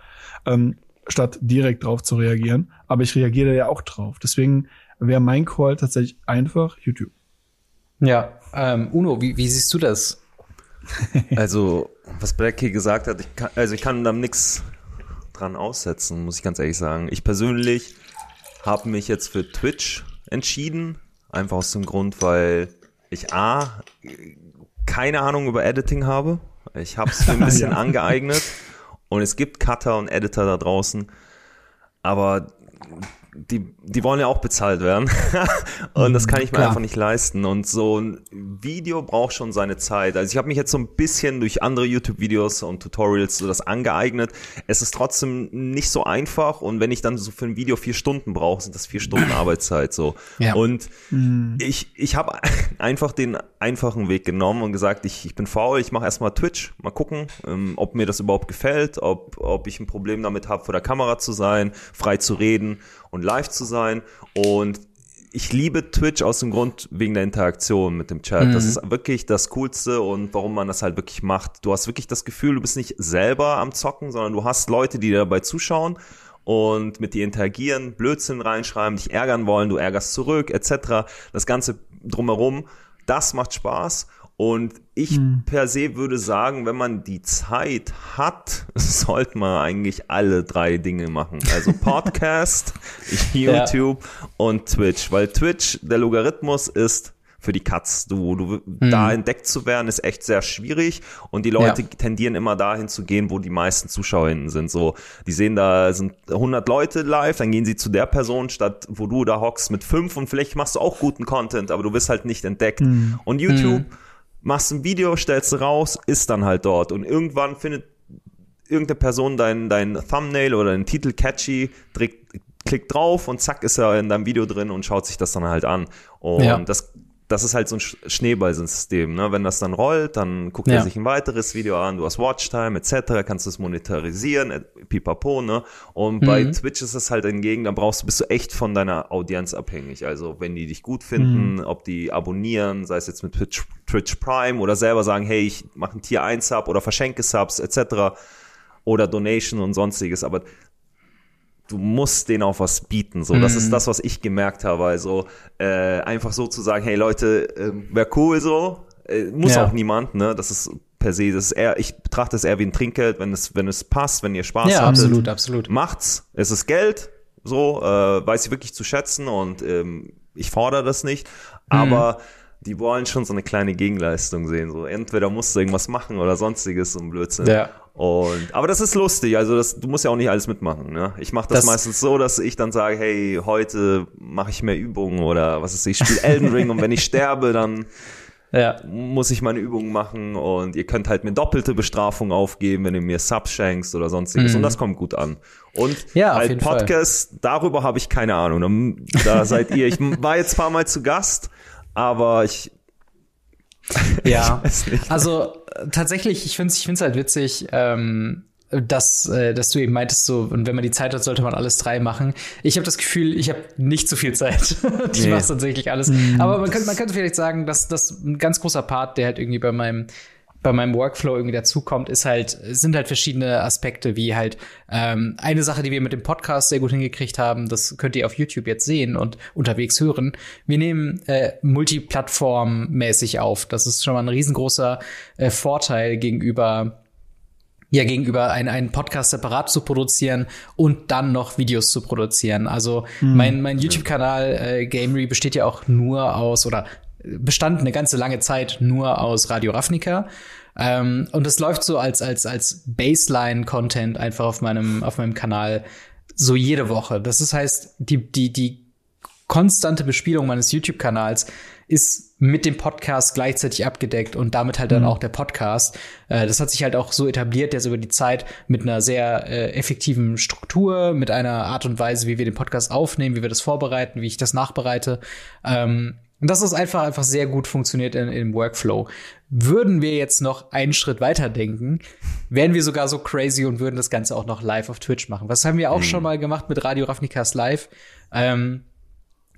ähm, statt direkt drauf zu reagieren. Aber ich reagiere ja auch drauf. Deswegen wäre mein Call tatsächlich einfach YouTube. Ja, ähm, Uno, wie, wie siehst du das? Also, was Blackie gesagt hat, ich kann, also ich kann da nix dran aussetzen, muss ich ganz ehrlich sagen. Ich persönlich habe mich jetzt für Twitch entschieden, einfach aus dem Grund, weil ich A, keine Ahnung über Editing habe. Ich habe es mir ein bisschen ja. angeeignet und es gibt Cutter und Editor da draußen, aber die, die wollen ja auch bezahlt werden. und das kann ich mir Klar. einfach nicht leisten. Und so ein Video braucht schon seine Zeit. Also ich habe mich jetzt so ein bisschen durch andere YouTube-Videos und Tutorials so das angeeignet. Es ist trotzdem nicht so einfach. Und wenn ich dann so für ein Video vier Stunden brauche, sind das vier Stunden Arbeitszeit so. Ja. Und mhm. ich, ich habe einfach den einfachen Weg genommen und gesagt, ich, ich bin faul, ich mache erstmal Twitch, mal gucken, ähm, ob mir das überhaupt gefällt, ob, ob ich ein Problem damit habe, vor der Kamera zu sein, frei zu reden und live zu sein. Und ich liebe Twitch aus dem Grund wegen der Interaktion mit dem Chat. Mhm. Das ist wirklich das Coolste und warum man das halt wirklich macht. Du hast wirklich das Gefühl, du bist nicht selber am Zocken, sondern du hast Leute, die dir dabei zuschauen und mit dir interagieren, Blödsinn reinschreiben, dich ärgern wollen, du ärgerst zurück, etc. Das Ganze drumherum, das macht Spaß und ich hm. per se würde sagen, wenn man die Zeit hat, sollte man eigentlich alle drei Dinge machen. Also Podcast, YouTube ja. und Twitch. Weil Twitch, der Logarithmus ist für die Katz. Du, du, hm. da entdeckt zu werden, ist echt sehr schwierig. Und die Leute ja. tendieren immer dahin zu gehen, wo die meisten ZuschauerInnen sind. So, die sehen, da sind 100 Leute live, dann gehen sie zu der Person, statt wo du da hockst mit fünf und vielleicht machst du auch guten Content, aber du wirst halt nicht entdeckt. Hm. Und YouTube, hm machst ein Video, stellst raus, ist dann halt dort. Und irgendwann findet irgendeine Person dein, dein Thumbnail oder deinen Titel catchy, trägt, klickt drauf und zack ist er in deinem Video drin und schaut sich das dann halt an. Und ja. das das ist halt so ein Schneeballsystem. Ne? Wenn das dann rollt, dann guckt ja. er sich ein weiteres Video an, du hast Watchtime etc., kannst du es monetarisieren, pipapo. Ne? Und mhm. bei Twitch ist es halt hingegen, da brauchst du, bist du echt von deiner Audienz abhängig. Also wenn die dich gut finden, mhm. ob die abonnieren, sei es jetzt mit Twitch, Twitch Prime oder selber sagen, hey, ich mache ein Tier 1 Sub oder verschenke Subs etc., oder Donation und sonstiges. Aber du musst denen auch was bieten. So, das ist mhm. das, was ich gemerkt habe. Also äh, einfach so zu sagen, hey Leute, äh, wäre cool so, äh, muss ja. auch niemand. Ne, das ist per se, das ist eher, ich betrachte es eher wie ein Trinkgeld, wenn es, wenn es passt, wenn ihr Spaß ja, hattet. absolut, absolut. Macht's. Es ist Geld. So, äh, weiß ich wirklich zu schätzen und ähm, ich fordere das nicht. Aber mhm die wollen schon so eine kleine Gegenleistung sehen. So entweder musst du irgendwas machen oder sonstiges so ein Blödsinn. Ja. Und aber das ist lustig. Also das, du musst ja auch nicht alles mitmachen. Ne? Ich mache das, das, meistens so, dass ich dann sage, hey, heute mache ich mehr Übungen oder was ist ich spiele Elden Ring und wenn ich sterbe, dann ja. muss ich meine Übungen machen und ihr könnt halt mir doppelte Bestrafung aufgeben, wenn ihr mir Subs schenkst oder sonstiges mhm. und das kommt gut an. Und ja, halt Podcast, Fall. darüber habe ich keine Ahnung. Da seid ihr. Ich war jetzt ein paar Mal zu Gast aber ich. Ja, ich also tatsächlich, ich finde es ich find's halt witzig, ähm, dass, äh, dass du eben meintest, so, und wenn man die Zeit hat, sollte man alles drei machen. Ich habe das Gefühl, ich habe nicht so viel Zeit. ich nee. mache tatsächlich alles. Mhm. Aber man könnte, man könnte vielleicht sagen, dass das ein ganz großer Part, der halt irgendwie bei meinem bei meinem Workflow irgendwie dazukommt, ist halt, sind halt verschiedene Aspekte, wie halt ähm, eine Sache, die wir mit dem Podcast sehr gut hingekriegt haben, das könnt ihr auf YouTube jetzt sehen und unterwegs hören. Wir nehmen äh, multiplattformmäßig auf. Das ist schon mal ein riesengroßer äh, Vorteil gegenüber ja gegenüber einen, einen Podcast separat zu produzieren und dann noch Videos zu produzieren. Also mhm. mein, mein YouTube-Kanal äh, Gamery besteht ja auch nur aus oder bestand eine ganze lange Zeit nur aus Radio Ravnica. Ähm, und es läuft so als, als, als Baseline-Content einfach auf meinem, auf meinem Kanal so jede Woche. Das ist, heißt, die, die, die konstante Bespielung meines YouTube-Kanals ist mit dem Podcast gleichzeitig abgedeckt und damit halt dann mhm. auch der Podcast. Äh, das hat sich halt auch so etabliert, dass über die Zeit mit einer sehr äh, effektiven Struktur, mit einer Art und Weise, wie wir den Podcast aufnehmen, wie wir das vorbereiten, wie ich das nachbereite. Ähm, Und das ist einfach, einfach sehr gut funktioniert in, im Workflow. Würden wir jetzt noch einen Schritt weiter denken, wären wir sogar so crazy und würden das Ganze auch noch live auf Twitch machen. Was haben wir auch mhm. schon mal gemacht mit Radio Ravnikas Live? Ähm,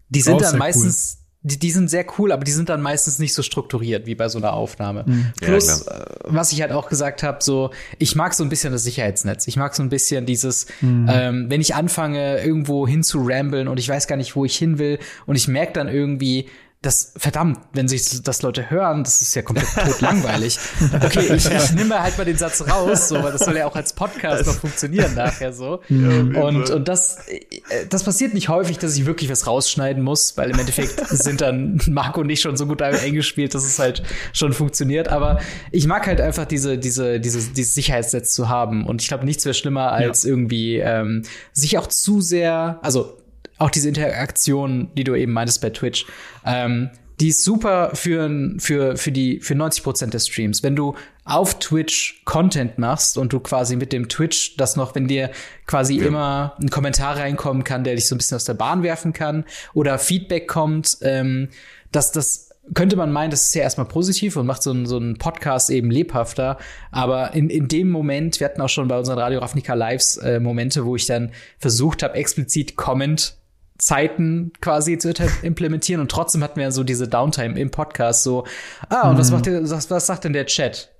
die sind dann meistens, cool die, die sind sehr cool, aber die sind dann meistens nicht so strukturiert wie bei so einer Aufnahme. Mhm. Plus, ja, was ich halt auch gesagt habe, so, ich mag so ein bisschen das Sicherheitsnetz. Ich mag so ein bisschen dieses, mhm. ähm, wenn ich anfange, irgendwo hin zu ramblen und ich weiß gar nicht, wo ich hin will und ich merke dann irgendwie, das, verdammt, wenn sich das Leute hören, das ist ja komplett tot langweilig. Okay, ich, ich nehme halt mal den Satz raus, so, weil das soll ja auch als Podcast noch funktionieren nachher so. Ja, und, und das, äh, das passiert nicht häufig, dass ich wirklich was rausschneiden muss, weil im Endeffekt sind dann Marco und ich schon so gut eingespielt, dass es halt schon funktioniert. Aber ich mag halt einfach diese, diese, diese, dieses Sicherheitsnetz zu haben. Und ich glaube, nichts wäre schlimmer, als ja. irgendwie ähm, sich auch zu sehr, also auch diese Interaktion, die du eben meintest bei Twitch, ähm, die ist super für, für, für die, für 90 Prozent des Streams. Wenn du auf Twitch Content machst und du quasi mit dem Twitch das noch, wenn dir quasi ja. immer ein Kommentar reinkommen kann, der dich so ein bisschen aus der Bahn werfen kann oder Feedback kommt, ähm, dass das könnte man meinen, das ist ja erstmal positiv und macht so einen, so einen Podcast eben lebhafter. Aber in, in dem Moment, wir hatten auch schon bei unseren Radio Ravnica Lives äh, Momente, wo ich dann versucht habe, explizit Comment Zeiten quasi zu implementieren und trotzdem hatten wir so diese Downtime im Podcast so, ah, und mhm. was macht ihr, was, was sagt denn der Chat?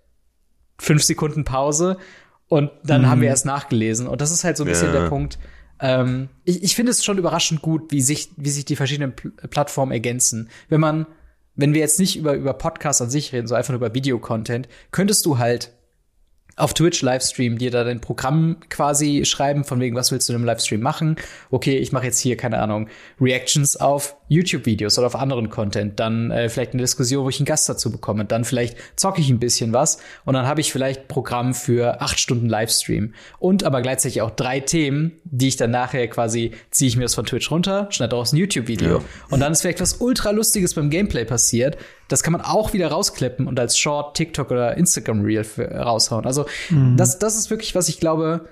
Fünf Sekunden Pause und dann mhm. haben wir erst nachgelesen. Und das ist halt so ein bisschen ja. der Punkt. Ähm, ich ich finde es schon überraschend gut, wie sich, wie sich die verschiedenen Pl Plattformen ergänzen. Wenn man, wenn wir jetzt nicht über, über Podcasts an sich reden, so einfach nur über Videocontent, könntest du halt auf Twitch Livestream dir da dein Programm quasi schreiben, von wegen, was willst du in einem Livestream machen? Okay, ich mache jetzt hier, keine Ahnung, Reactions auf YouTube-Videos oder auf anderen Content. Dann äh, vielleicht eine Diskussion, wo ich einen Gast dazu bekomme. Dann vielleicht zocke ich ein bisschen was und dann habe ich vielleicht Programm für acht Stunden Livestream. Und aber gleichzeitig auch drei Themen, die ich dann nachher quasi, ziehe ich mir das von Twitch runter, schneide daraus ein YouTube-Video. Ja. Und dann ist vielleicht was ultra Lustiges beim Gameplay passiert. Das kann man auch wieder rausklippen und als Short, TikTok oder Instagram Reel raushauen. Also mhm. das, das ist wirklich, was ich glaube,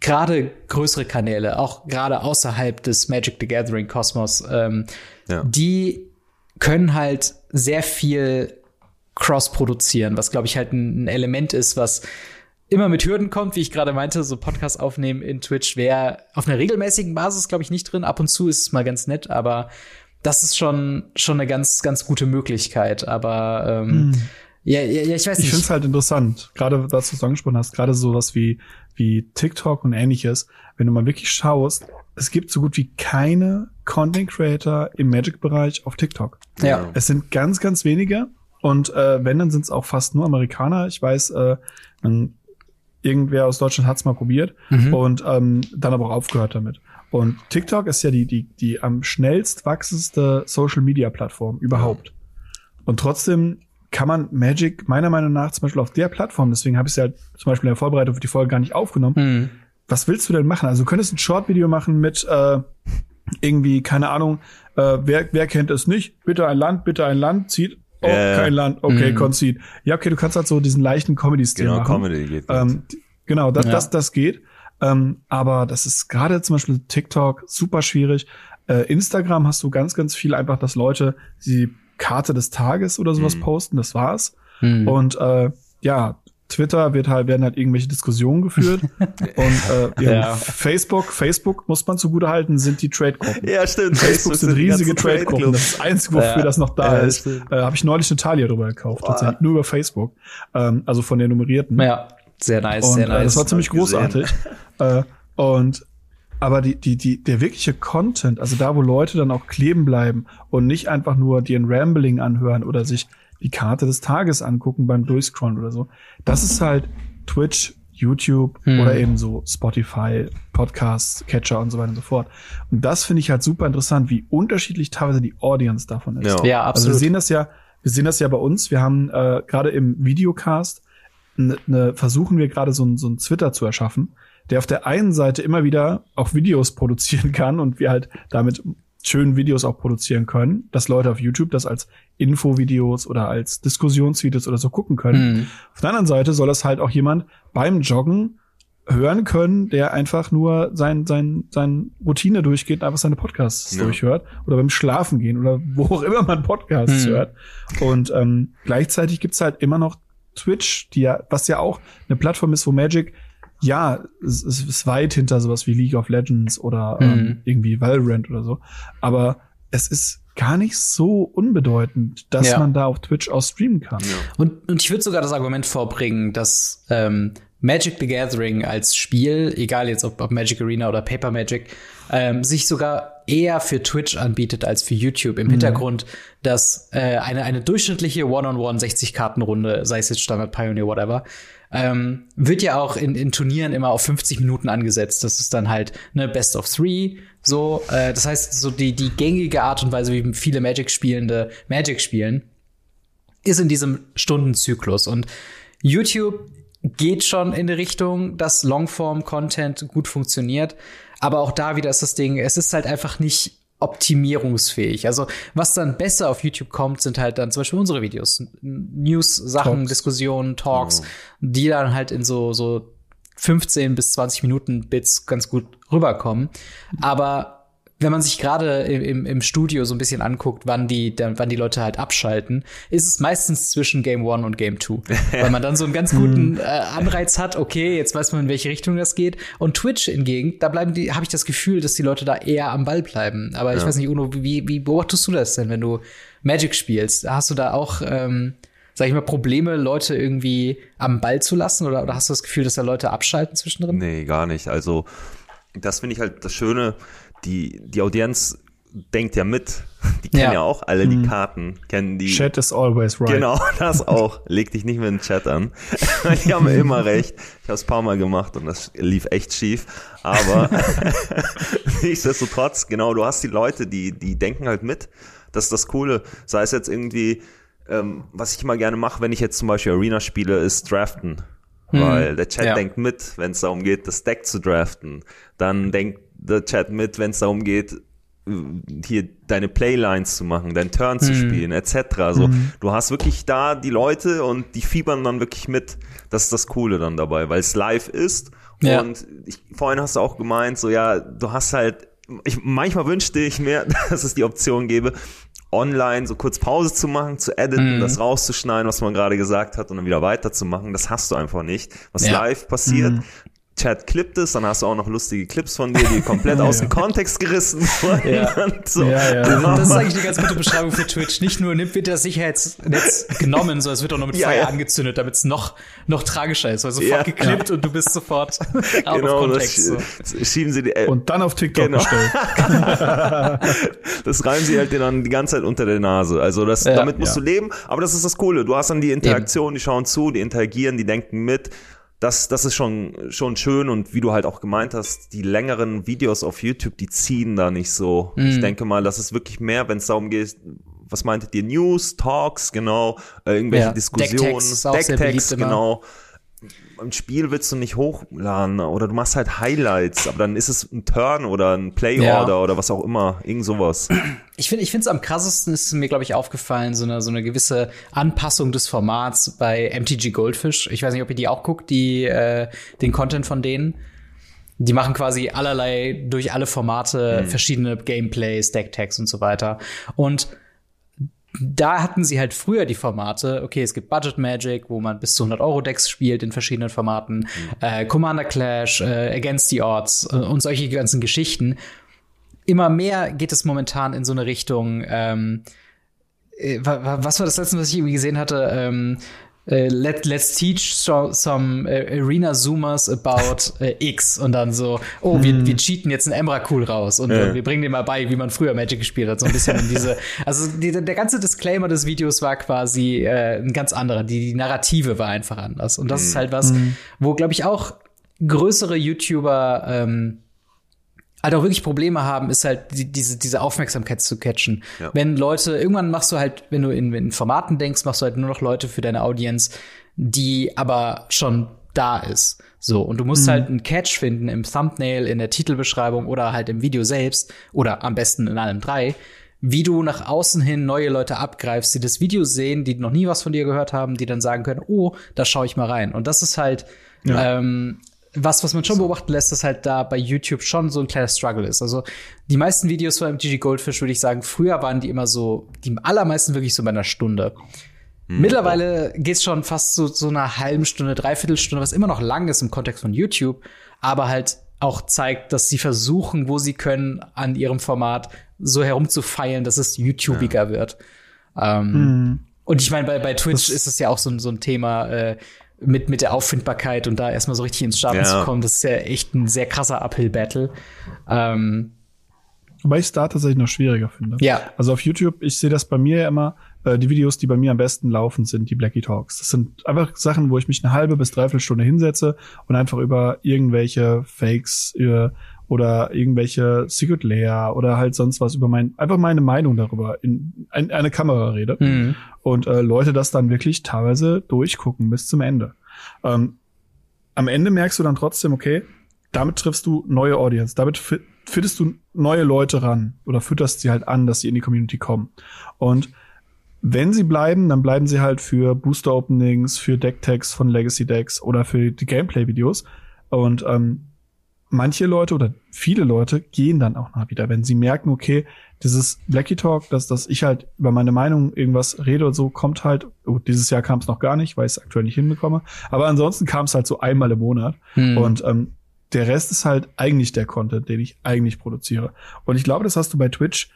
gerade größere Kanäle, auch gerade außerhalb des Magic the Gathering Kosmos, ähm, ja. die können halt sehr viel Cross produzieren, was glaube ich halt ein, ein, Element ist, was immer mit Hürden kommt, wie ich gerade meinte, so Podcast aufnehmen in Twitch wäre auf einer regelmäßigen Basis glaube ich nicht drin. Ab und zu ist es mal ganz nett, aber das ist schon schon eine ganz ganz gute Möglichkeit. Aber ähm, hm. ja, ja, ja, ich weiß nicht. Ich finde es halt interessant, gerade was du angesprochen hast, gerade sowas wie wie TikTok und ähnliches, wenn du mal wirklich schaust, es gibt so gut wie keine Content Creator im Magic-Bereich auf TikTok. Ja. Es sind ganz, ganz wenige. Und äh, wenn, dann sind es auch fast nur Amerikaner. Ich weiß, äh, irgendwer aus Deutschland hat's mal probiert mhm. und ähm, dann aber auch aufgehört damit. Und TikTok ist ja die, die, die am schnellst wachsendste Social Media Plattform überhaupt. Und trotzdem kann man Magic meiner Meinung nach zum Beispiel auf der Plattform, deswegen habe ich es ja zum Beispiel in der Vorbereitung für die Folge gar nicht aufgenommen. Mhm. Was willst du denn machen? Also du könntest ein Short-Video machen mit äh, irgendwie, keine Ahnung, äh, wer, wer kennt es nicht? Bitte ein Land, bitte ein Land, zieht. Oh, äh, kein Land, okay, concede. Ja, okay, du kannst halt so diesen leichten Comedy-Stil genau, machen. Comedy geht. Ähm, genau, das, ja. das, das geht. Ähm, aber das ist gerade zum Beispiel TikTok super schwierig. Äh, Instagram hast du ganz, ganz viel einfach, dass Leute sie Karte des Tages oder sowas mhm. posten, das war's. Mhm. Und äh, ja, Twitter wird halt, werden halt irgendwelche Diskussionen geführt. und äh, ja, ja. Facebook, Facebook muss man zugute halten, sind die Trade-Gruppen. Ja, stimmt. Facebook, sind riesige Trade-Gruppen. Das ist das Einzige, wofür ja. das noch da ist. Äh, Habe ich neulich eine Talia drüber gekauft, Boah. tatsächlich. Nur über Facebook. Ähm, also von der nummerierten. Ja, sehr nice, und, sehr nice. Äh, das war ziemlich großartig. äh, und aber die, die, die, der wirkliche Content, also da, wo Leute dann auch kleben bleiben und nicht einfach nur dir ein Rambling anhören oder sich die Karte des Tages angucken beim Durchscrollen oder so, das ist halt Twitch, YouTube hm. oder eben so Spotify, Podcasts, Catcher und so weiter und so fort. Und das finde ich halt super interessant, wie unterschiedlich teilweise die Audience davon ist. Ja, ja absolut. Also wir sehen das ja, wir sehen das ja bei uns. Wir haben äh, gerade im Videocast ne, ne, versuchen wir gerade so ein, so ein Twitter zu erschaffen, der auf der einen Seite immer wieder auch Videos produzieren kann und wir halt damit schönen Videos auch produzieren können, dass Leute auf YouTube das als Infovideos oder als Diskussionsvideos oder so gucken können. Mhm. Auf der anderen Seite soll das halt auch jemand beim Joggen hören können, der einfach nur sein, sein, sein Routine durchgeht und einfach seine Podcasts Ja. durchhört oder beim Schlafen gehen oder wo auch immer man Podcasts Hm. hört. Und ähm, gleichzeitig gibt's halt immer noch Twitch, die ja, was ja auch eine Plattform ist, wo Magic ja, es, es ist weit hinter sowas wie League of Legends oder ähm, Mhm. irgendwie Valorant oder so. Aber es ist gar nicht so unbedeutend, dass Ja. man da auf Twitch auch streamen kann. Und, und ich würde sogar das Argument vorbringen, dass ähm, Magic the Gathering als Spiel, egal jetzt ob, ob Magic Arena oder Paper Magic, ähm, sich sogar eher für Twitch anbietet als für YouTube. Im Hintergrund, dass äh, eine, eine durchschnittliche One-on-One 60-Karten-Runde, sei es jetzt Standard Pioneer, whatever, ähm, wird ja auch in, in Turnieren immer auf 50 Minuten angesetzt. Das ist dann halt ne Best of Three. So, äh, das heißt, so die, die gängige Art und Weise, wie viele Magic-Spielende Magic spielen, ist in diesem Stundenzyklus. Und YouTube geht schon in die Richtung, dass Longform-Content gut funktioniert. Aber auch da wieder ist das Ding, es ist halt einfach nicht optimierungsfähig. Also was dann besser auf YouTube kommt, sind halt dann zum Beispiel unsere Videos. News, Sachen, Talks. Diskussionen, Talks, die dann halt in so, so 15 bis 20 Minuten Bits ganz gut rüberkommen. Aber wenn man sich gerade im, im, Studio so ein bisschen anguckt, wann die, wann die Leute halt abschalten, ist es meistens zwischen Game One und Game Two. weil man dann so einen ganz guten äh, Anreiz hat, okay, jetzt weiß man, in welche Richtung das geht. Und Twitch hingegen, da bleiben die, habe ich das Gefühl, dass die Leute da eher am Ball bleiben. Aber ich weiß nicht, Uno, wie, wie beobachtest du das denn, wenn du Magic spielst? Hast du da auch, ähm, sag ich mal, Probleme, Leute irgendwie am Ball zu lassen? Oder, oder hast du das Gefühl, dass da Leute abschalten zwischendrin? Nee, gar nicht. Also, das finde ich halt das Schöne. Die, die Audienz denkt ja mit. Die kennen Ja. ja, auch alle die Karten, kennen die. Chat is always right. Genau, das auch. Leg dich nicht mit dem Chat an. Die haben immer recht. Ich habe es paar Mal gemacht und das lief echt schief. Aber nichtsdestotrotz, genau, du hast die Leute, die, die denken halt mit. Das ist das Coole. Sei es jetzt irgendwie, ähm, was ich immer gerne mache, wenn ich jetzt zum Beispiel Arena spiele, ist draften. Weil der Chat Ja. denkt mit, wenn es darum geht, das Deck zu draften. Dann denkt der Chat mit, wenn es darum geht, hier deine Playlines zu machen, deinen Turn zu spielen, etc. Also du hast wirklich da die Leute und die fiebern dann wirklich mit. Das ist das Coole dann dabei, weil es live ist. Ja. Und ich, vorhin hast du auch gemeint, so ja, du hast halt, ich, manchmal wünschte ich mir, dass es die Option gäbe, online so kurz Pause zu machen, zu editen, das rauszuschneiden, was man gerade gesagt hat und dann wieder weiterzumachen. Das hast du einfach nicht. Was Ja. live passiert, Chat klippt es, dann hast du auch noch lustige Clips von dir, die komplett aus dem Kontext gerissen wurden. Ja. So. Ja, ja. Das ist eigentlich eine ganz gute Beschreibung für Twitch. Nicht nur nimmt, wird das Sicherheitsnetz genommen, sondern es wird auch noch mit Ja, Feuer ja. angezündet, damit es noch, noch tragischer ist. Also Ja. sofort geklippt und du bist sofort out genau, context. So. sch- schieben sie die, äh, Und dann auf TikTok Genau. das reiben sie halt dir dann die ganze Zeit unter der Nase. Also das, Ja. damit musst Ja. du leben, aber das ist das Coole. Du hast dann die Interaktion, die schauen zu, die interagieren, die denken mit. Das, das ist schon, schon schön und wie du halt auch gemeint hast, die längeren Videos auf YouTube, die ziehen da nicht so. Mhm. Ich denke mal, das ist wirklich mehr, wenn es darum geht, was meintet ihr, News, Talks, genau, äh, irgendwelche Ja. Diskussionen, Decktext sehr beliebt immer. Im Spiel willst du nicht hochladen oder du machst halt Highlights, aber dann ist es ein Turn oder ein Playorder Ja. oder was auch immer, irgend sowas. Ich finde, ich finde es am krassesten ist mir, glaube ich, aufgefallen, so eine, so eine gewisse Anpassung des Formats bei MTG Goldfish. Ich weiß nicht, ob ihr die auch guckt, die, äh, den Content von denen. Die machen quasi allerlei durch alle Formate verschiedene Gameplays, Decktags und so weiter. Und da hatten sie halt früher die Formate, okay, es gibt Budget Magic, wo man bis zu 100 Euro Decks spielt in verschiedenen Formaten, äh, Commander Clash, äh, Against the Odds äh, und solche ganzen Geschichten. Immer mehr geht es momentan in so eine Richtung, ähm, äh, wa- wa- was war das letzte, was ich irgendwie gesehen hatte? Ähm, äh, let, let's teach so, some äh, Arena Zoomers about äh, X und dann so, oh, wir, wir cheaten jetzt ein Emrakul raus und Ja. wir bringen dir mal bei, wie man früher Magic gespielt hat, so ein bisschen in diese, also die, der ganze Disclaimer des Videos war quasi äh, ein ganz anderer, die, die Narrative war einfach anders. Und das ist halt was, wo glaube ich auch größere YouTuber ähm, halt auch wirklich Probleme haben, ist halt die, diese, diese Aufmerksamkeit zu catchen. Ja. Wenn Leute, irgendwann machst du halt, wenn du in, in Formaten denkst, machst du halt nur noch Leute für deine Audience, die aber schon da ist. So, und du musst halt einen Catch finden im Thumbnail, in der Titelbeschreibung oder halt im Video selbst oder am besten in allem drei, wie du nach außen hin neue Leute abgreifst, die das Video sehen, die noch nie was von dir gehört haben, die dann sagen können, oh, da schaue ich mal rein. Und das ist halt ähm, was, was man schon beobachten lässt, ist halt da bei YouTube schon so ein kleiner Struggle ist. Also die meisten Videos von MTG Goldfish, würde ich sagen, früher waren die immer so, die allermeisten wirklich so bei einer Stunde. Hm, Mittlerweile geht's schon fast so, so einer halben Stunde, Dreiviertelstunde, was immer noch lang ist im Kontext von YouTube, aber halt auch zeigt, dass sie versuchen, wo sie können, an ihrem Format so herumzufeilen, dass es YouTubiger ja. wird. Ähm, hm. Und ich meine, bei, bei Twitch das ist es ja auch so, so ein Thema äh, mit, mit der Auffindbarkeit und da erstmal so richtig ins Starten ja. zu kommen. Das ist ja echt ein sehr krasser Uphill-Battle. Ähm, Wobei ich es da tatsächlich noch schwieriger finde. Ja. Also auf YouTube, ich sehe das bei mir ja immer, äh, die Videos, die bei mir am besten laufen, sind die Blackie Talks. Das sind einfach Sachen, wo ich mich eine halbe bis dreiviertel Stunde hinsetze und einfach über irgendwelche Fakes äh, oder irgendwelche Secret Layer oder halt sonst was über mein, einfach meine Meinung darüber in, in eine Kamera rede. Mhm. Und äh, Leute das dann wirklich teilweise durchgucken bis zum Ende. Ähm, am Ende merkst du dann trotzdem, okay, damit triffst du neue Audience, damit findest du neue Leute ran oder fütterst sie halt an, dass sie in die Community kommen. Und wenn sie bleiben, dann bleiben sie halt für Booster Openings, für Decktags von Legacy Decks oder für die Gameplay-Videos. Und ähm, manche Leute oder viele Leute gehen dann auch mal wieder, wenn sie merken, okay, dieses Blackie Talk, dass, dass ich halt über meine Meinung irgendwas rede und so, kommt halt, oh, dieses Jahr kam es noch gar nicht, weil ich es aktuell nicht hinbekomme. Aber ansonsten kam es halt so einmal im Monat. Hm. Und ähm, der Rest ist halt eigentlich der Content, den ich eigentlich produziere. Und ich glaube, das hast du bei Twitch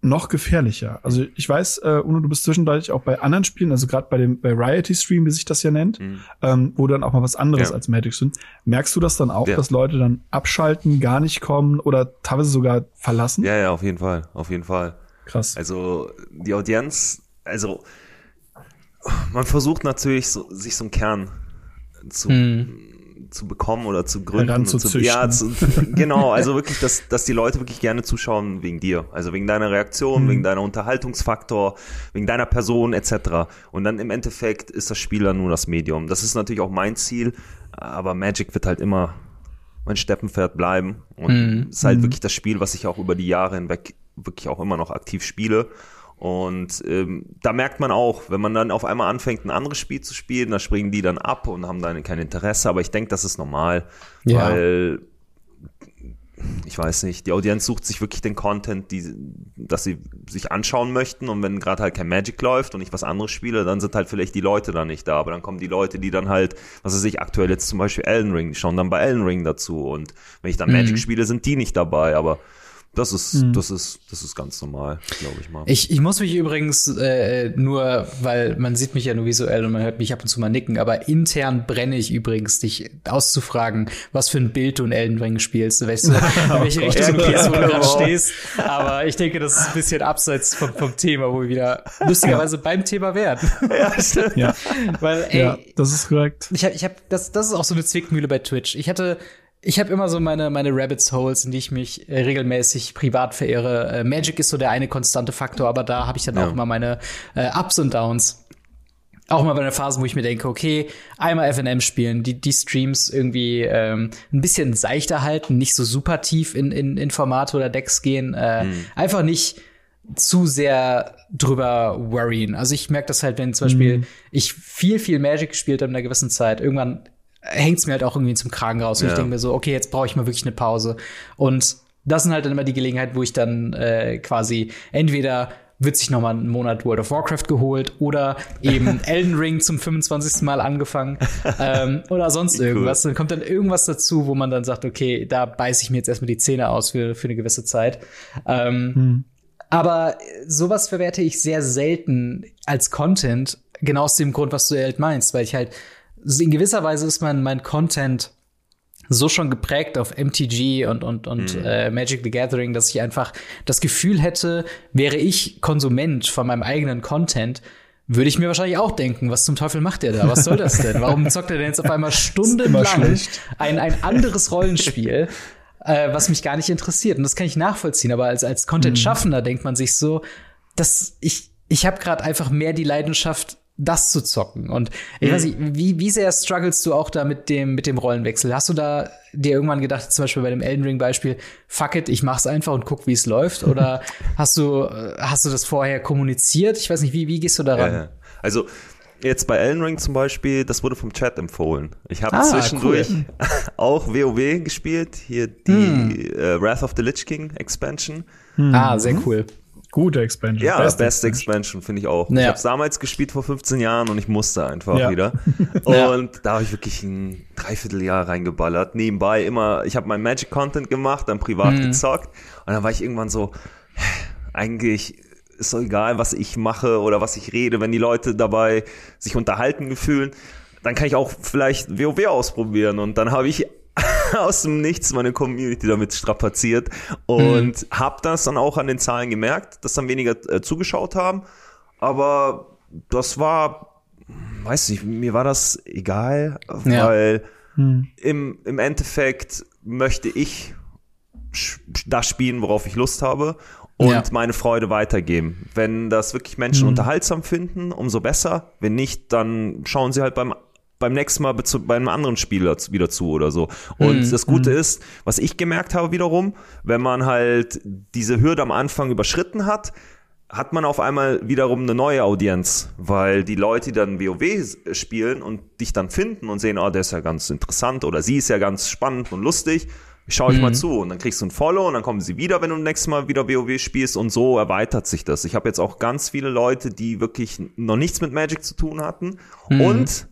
noch gefährlicher. Also ich weiß, äh, Uno, du bist zwischendurch auch bei anderen Spielen, also gerade bei dem bei Riot Stream, wie sich das ja nennt, mhm. ähm, wo dann auch mal was anderes ja. als Magic sind. Merkst du das dann auch, ja. dass Leute dann abschalten, gar nicht kommen oder teilweise sogar verlassen? Ja, ja, auf jeden Fall, auf jeden Fall. Krass. Also die Audienz, also man versucht natürlich so, sich so einen Kern zu mhm zu bekommen oder zu gründen. Zu zu, ja, zu, genau, also wirklich, dass, dass die Leute wirklich gerne zuschauen wegen dir. Also wegen deiner Reaktion, mhm. wegen deiner Unterhaltungsfaktor, wegen deiner Person etc. Und dann im Endeffekt ist das Spiel dann nur das Medium. Das ist natürlich auch mein Ziel, aber Magic wird halt immer mein Steppenpferd bleiben. Und mhm. ist halt mhm. wirklich das Spiel, was ich auch über die Jahre hinweg wirklich auch immer noch aktiv spiele. Und ähm, da merkt man auch, wenn man dann auf einmal anfängt, ein anderes Spiel zu spielen, da springen die dann ab und haben dann kein Interesse. Aber ich denke, das ist normal, ja. weil ich weiß nicht, die Audienz sucht sich wirklich den Content, die, dass sie sich anschauen möchten. Und wenn gerade halt kein Magic läuft und ich was anderes spiele, dann sind halt vielleicht die Leute da nicht da. Aber dann kommen die Leute, die dann halt, was weiß ich, aktuell jetzt zum Beispiel Elden Ring, die schauen dann bei Elden Ring dazu. Und wenn ich dann mhm. Magic spiele, sind die nicht dabei. Aber das ist, hm. das ist, das ist ganz normal, glaube ich mal. Ich, ich muss mich übrigens äh, nur, weil man sieht mich ja nur visuell und man hört mich ab und zu mal nicken, aber intern brenne ich übrigens, dich auszufragen, was für ein Bild du in Elden Ring spielst, weißt du, in welche oh Richtung du gehst, wo du gerade stehst. Aber ich denke, das ist ein bisschen abseits vom, vom Thema, wo wir wieder lustigerweise ja. beim Thema werden. Ja, stimmt. Ja. Weil, ey, ja, das ist korrekt. Ich hab, ich hab, das, das ist auch so eine Zwickmühle bei Twitch. Ich hatte ich habe immer so meine, meine Rabbits Holes, in die ich mich äh, regelmäßig privat verehre. Äh, Magic ist so der eine konstante Faktor, aber da habe ich dann ja. auch immer meine äh, Ups und Downs. Auch mal bei einer Phase, wo ich mir denke, okay, einmal FNM spielen, die, die Streams irgendwie ähm, ein bisschen seichter halten, nicht so super tief in, in, in Formate oder Decks gehen. Äh, hm. Einfach nicht zu sehr drüber worryen. Also ich merke das halt, wenn zum Beispiel mhm. ich viel, viel Magic gespielt habe in einer gewissen Zeit, irgendwann hängt's mir halt auch irgendwie zum Kragen raus. Und ja. ich denke mir so, okay, jetzt brauche ich mal wirklich eine Pause. Und das sind halt dann immer die Gelegenheiten, wo ich dann äh, quasi entweder wird sich noch mal einen Monat World of Warcraft geholt oder eben Elden Ring zum 25. Mal angefangen ähm, oder sonst irgendwas. Cool. Dann kommt dann irgendwas dazu, wo man dann sagt, okay, da beiße ich mir jetzt erstmal die Zähne aus für, für eine gewisse Zeit. Ähm, hm. Aber sowas verwerte ich sehr selten als Content, genau aus dem Grund, was du halt meinst, weil ich halt in gewisser Weise ist mein, mein Content so schon geprägt auf MTG und, und, und mhm. äh, Magic the Gathering, dass ich einfach das Gefühl hätte, wäre ich Konsument von meinem eigenen Content, würde ich mir wahrscheinlich auch denken, was zum Teufel macht der da? Was soll das denn? Warum zockt er denn jetzt auf einmal stundenlang ein, ein anderes Rollenspiel, äh, was mich gar nicht interessiert? Und das kann ich nachvollziehen, aber als, als Content-Schaffender mhm. denkt man sich so, dass ich, ich habe gerade einfach mehr die Leidenschaft, das zu zocken. Und ich mhm. weiß nicht, wie, wie sehr strugglest du auch da mit dem, mit dem Rollenwechsel? Hast du da dir irgendwann gedacht, zum Beispiel bei dem Elden Ring Beispiel, fuck it, ich mach's einfach und guck, wie es läuft? Oder hast du, hast du das vorher kommuniziert? Ich weiß nicht, wie, wie gehst du daran? Ja, Also, jetzt bei Elden Ring zum Beispiel, das wurde vom Chat empfohlen. Ich habe Ah, zwischendurch cool. auch WoW gespielt, hier die äh, Wrath of the Lich King Expansion. Ah, sehr cool. Gute Expansion. Ja, Beste beste Expansion finde ich auch. Ja. Ich habe es damals gespielt vor 15 Jahren und ich musste einfach Ja. wieder. Ja. Und da habe ich wirklich ein Dreivierteljahr reingeballert. Nebenbei immer, ich habe mein Magic Content gemacht, dann privat Mhm. gezockt und dann war ich irgendwann so, eigentlich ist doch egal, was ich mache oder was ich rede, wenn die Leute dabei sich unterhalten gefühlen, dann kann ich auch vielleicht WoW ausprobieren und dann habe ich aus dem Nichts meine Community damit strapaziert und habe das dann auch an den Zahlen gemerkt, dass dann weniger äh, zugeschaut haben, aber das war, weiß nicht, mir war das egal, Ja. weil im, im Endeffekt möchte ich das spielen, worauf ich Lust habe und Ja. meine Freude weitergeben. Wenn das wirklich Menschen unterhaltsam finden, umso besser. Wenn nicht, dann schauen sie halt beim beim nächsten Mal bezu- bei einem anderen Spieler zu- wieder zu oder so. Und das Gute ist, was ich gemerkt habe wiederum, wenn man halt diese Hürde am Anfang überschritten hat, hat man auf einmal wiederum eine neue Audienz, weil die Leute, die dann WoW spielen und dich dann finden und sehen, oh, der ist ja ganz interessant oder sie ist ja ganz spannend und lustig, schau ich mal zu. Und dann kriegst du ein Follow und dann kommen sie wieder, wenn du nächstes Mal wieder WoW spielst. Und so erweitert sich das. Ich habe jetzt auch ganz viele Leute, die wirklich noch nichts mit Magic zu tun hatten. Und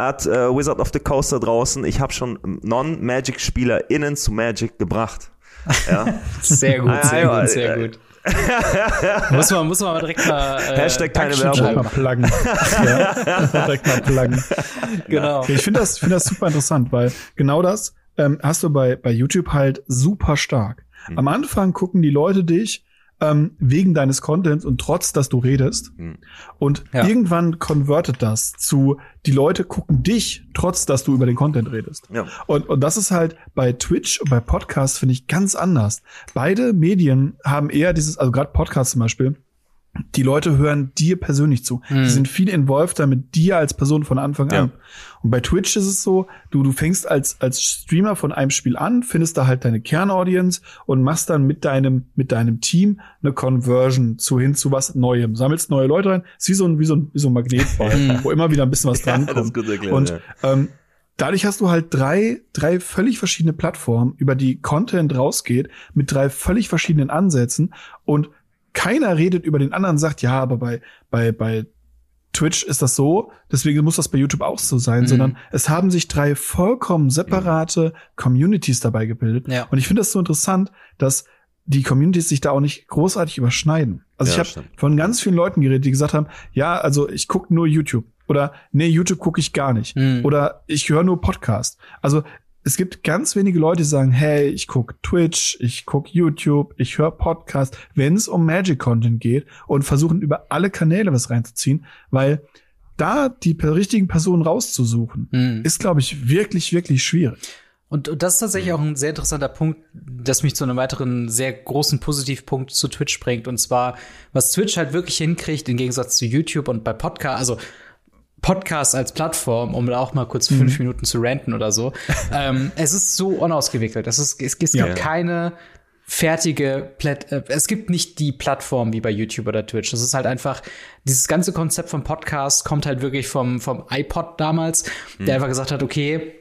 at äh, Wizard of the Coast da draußen, ich habe schon Non-Magic-SpielerInnen zu Magic gebracht. Ja. Sehr gut, Ah, sehr ja, gut, sehr äh, gut. muss man, muss man aber direkt mal. Äh, Hashtag keine Werbung. Direkt mal pluggen. ja, direkt mal pluggen. Genau. Ich finde das, finde das super interessant, weil genau das ähm, hast du bei, bei YouTube halt super stark. Hm. Am Anfang gucken die Leute dich ähm, wegen deines Contents und trotz, dass du redest. Hm. Und Ja. irgendwann konvertet das zu, die Leute gucken dich, trotz, dass du über den Content redest. Ja. Und, und das ist halt bei Twitch und bei Podcasts, finde ich, ganz anders. Beide Medien haben eher dieses, also gerade Podcasts zum Beispiel, die Leute hören dir persönlich zu. Mhm. Die sind viel involved mit dir als Person von Anfang Ja. an. Und bei Twitch ist es so, du, du fängst als, als Streamer von einem Spiel an, findest da halt deine Kernaudience und machst dann mit deinem, mit deinem Team eine Conversion zu hin zu was Neuem. Sammelst neue Leute rein. Ist wie so ein, wie so ein, wie so ein Magnetball, wo immer wieder ein bisschen was gut erklärt, und ja. ähm, dadurch hast du halt drei, drei völlig verschiedene Plattformen, über die Content rausgeht, mit drei völlig verschiedenen Ansätzen und keiner redet über den anderen, sagt, ja, aber bei, bei, bei Twitch ist das so, deswegen muss das bei YouTube auch so sein, Mhm. sondern es haben sich drei vollkommen separate Communities dabei gebildet. Ja. Und ich finde das so interessant, dass die Communities sich da auch nicht großartig überschneiden. Also Ja, ich habe von ganz vielen Leuten geredet, die gesagt haben, ja, also ich gucke nur YouTube oder nee, YouTube gucke ich gar nicht Mhm. oder ich höre nur Podcast. Also es gibt ganz wenige Leute, die sagen, hey, ich guck Twitch, ich guck YouTube, ich höre Podcast, wenn es um Magic-Content geht und versuchen über alle Kanäle was reinzuziehen, weil da die richtigen Personen rauszusuchen, Mhm. ist, glaube ich, wirklich, wirklich schwierig. Und, und das ist tatsächlich auch ein sehr interessanter Punkt, das mich zu einem weiteren sehr großen Positivpunkt zu Twitch bringt. Und zwar, was Twitch halt wirklich hinkriegt, im Gegensatz zu YouTube und bei Podcast, also Podcast als Plattform, um da auch mal kurz fünf Minuten zu ranten oder so. ähm, es ist so unausgewickelt. Es, ist, es, es gibt Ja. keine fertige Plat äh, es gibt nicht die Plattform wie bei YouTube oder Twitch. Das ist halt einfach, dieses ganze Konzept vom Podcast kommt halt wirklich vom, vom iPod damals, der einfach gesagt hat, okay,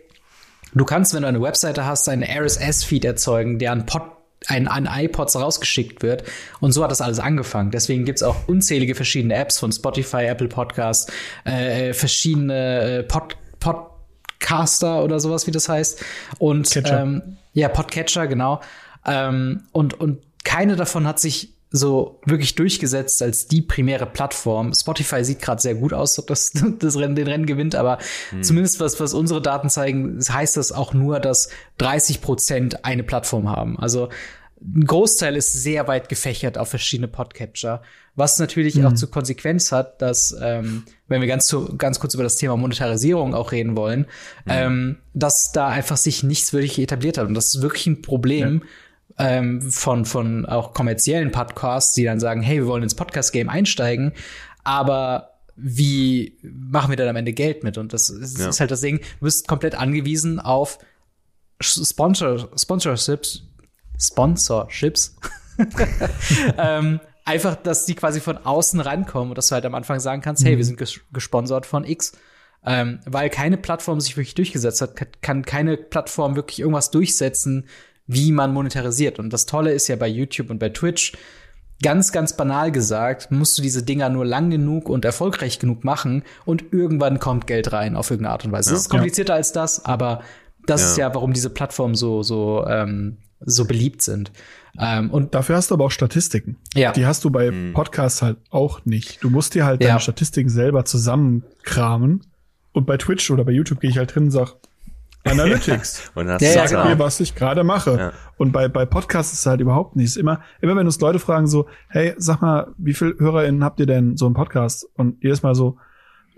Du kannst, wenn du eine Webseite hast, einen RSS-Feed erzeugen, der an, Pod, ein, an iPods rausgeschickt wird. Und so hat das alles angefangen. Deswegen gibt's auch unzählige verschiedene Apps von Spotify, Apple Podcasts, äh, verschiedene äh, Pod, Podcaster oder sowas, wie das heißt. Und Catcher. ähm, ja, Podcatcher, genau. Ähm, und, und keine davon hat sich so wirklich durchgesetzt als die primäre Plattform. Spotify sieht gerade sehr gut aus, dass das Rennen den Rennen gewinnt, aber zumindest was, was unsere Daten zeigen, heißt das auch nur, dass 30 Prozent eine Plattform haben. Also ein Großteil ist sehr weit gefächert auf verschiedene Podcatcher, was natürlich auch zur Konsequenz hat, dass, ähm, wenn wir ganz, zu, ganz kurz über das Thema Monetarisierung auch reden wollen, ähm, dass da einfach sich nichts wirklich etabliert hat. Und das ist wirklich ein Problem, ähm, von, von auch kommerziellen Podcasts, die dann sagen, hey, wir wollen ins Podcast-Game einsteigen, aber wie machen wir dann am Ende Geld mit? Und das ist, Ja. ist halt das Ding, du bist komplett angewiesen auf Sponsor, Sponsorships, Sponsorships, ähm, einfach, dass die quasi von außen rankommen und dass du halt am Anfang sagen kannst, hey, wir sind ges gesponsert von X. Ähm, weil keine Plattform sich wirklich durchgesetzt hat, kann keine Plattform wirklich irgendwas durchsetzen, wie man monetarisiert. Und das Tolle ist ja bei YouTube und bei Twitch, ganz, ganz banal gesagt, musst du diese Dinger nur lang genug und erfolgreich genug machen und irgendwann kommt Geld rein auf irgendeine Art und Weise. Es Ja. ist komplizierter als das, aber das Ja. ist ja, warum diese Plattformen so, so, ähm, so beliebt sind. Ähm, und Dafür hast du aber auch Statistiken. ja, Die hast du bei Mhm. Podcasts halt auch nicht. Du musst dir halt Ja. deine Statistiken selber zusammenkramen. Und bei Twitch oder bei YouTube gehe ich halt drin und sag Analytics. Und Ja, ja, Sag genau. mir, was ich gerade mache. Ja. Und bei, bei Podcasts ist es halt überhaupt nicht. Es ist immer, immer wenn uns Leute fragen so, hey, sag mal, wie viel HörerInnen habt ihr denn so im Podcast? Und jedes Mal so,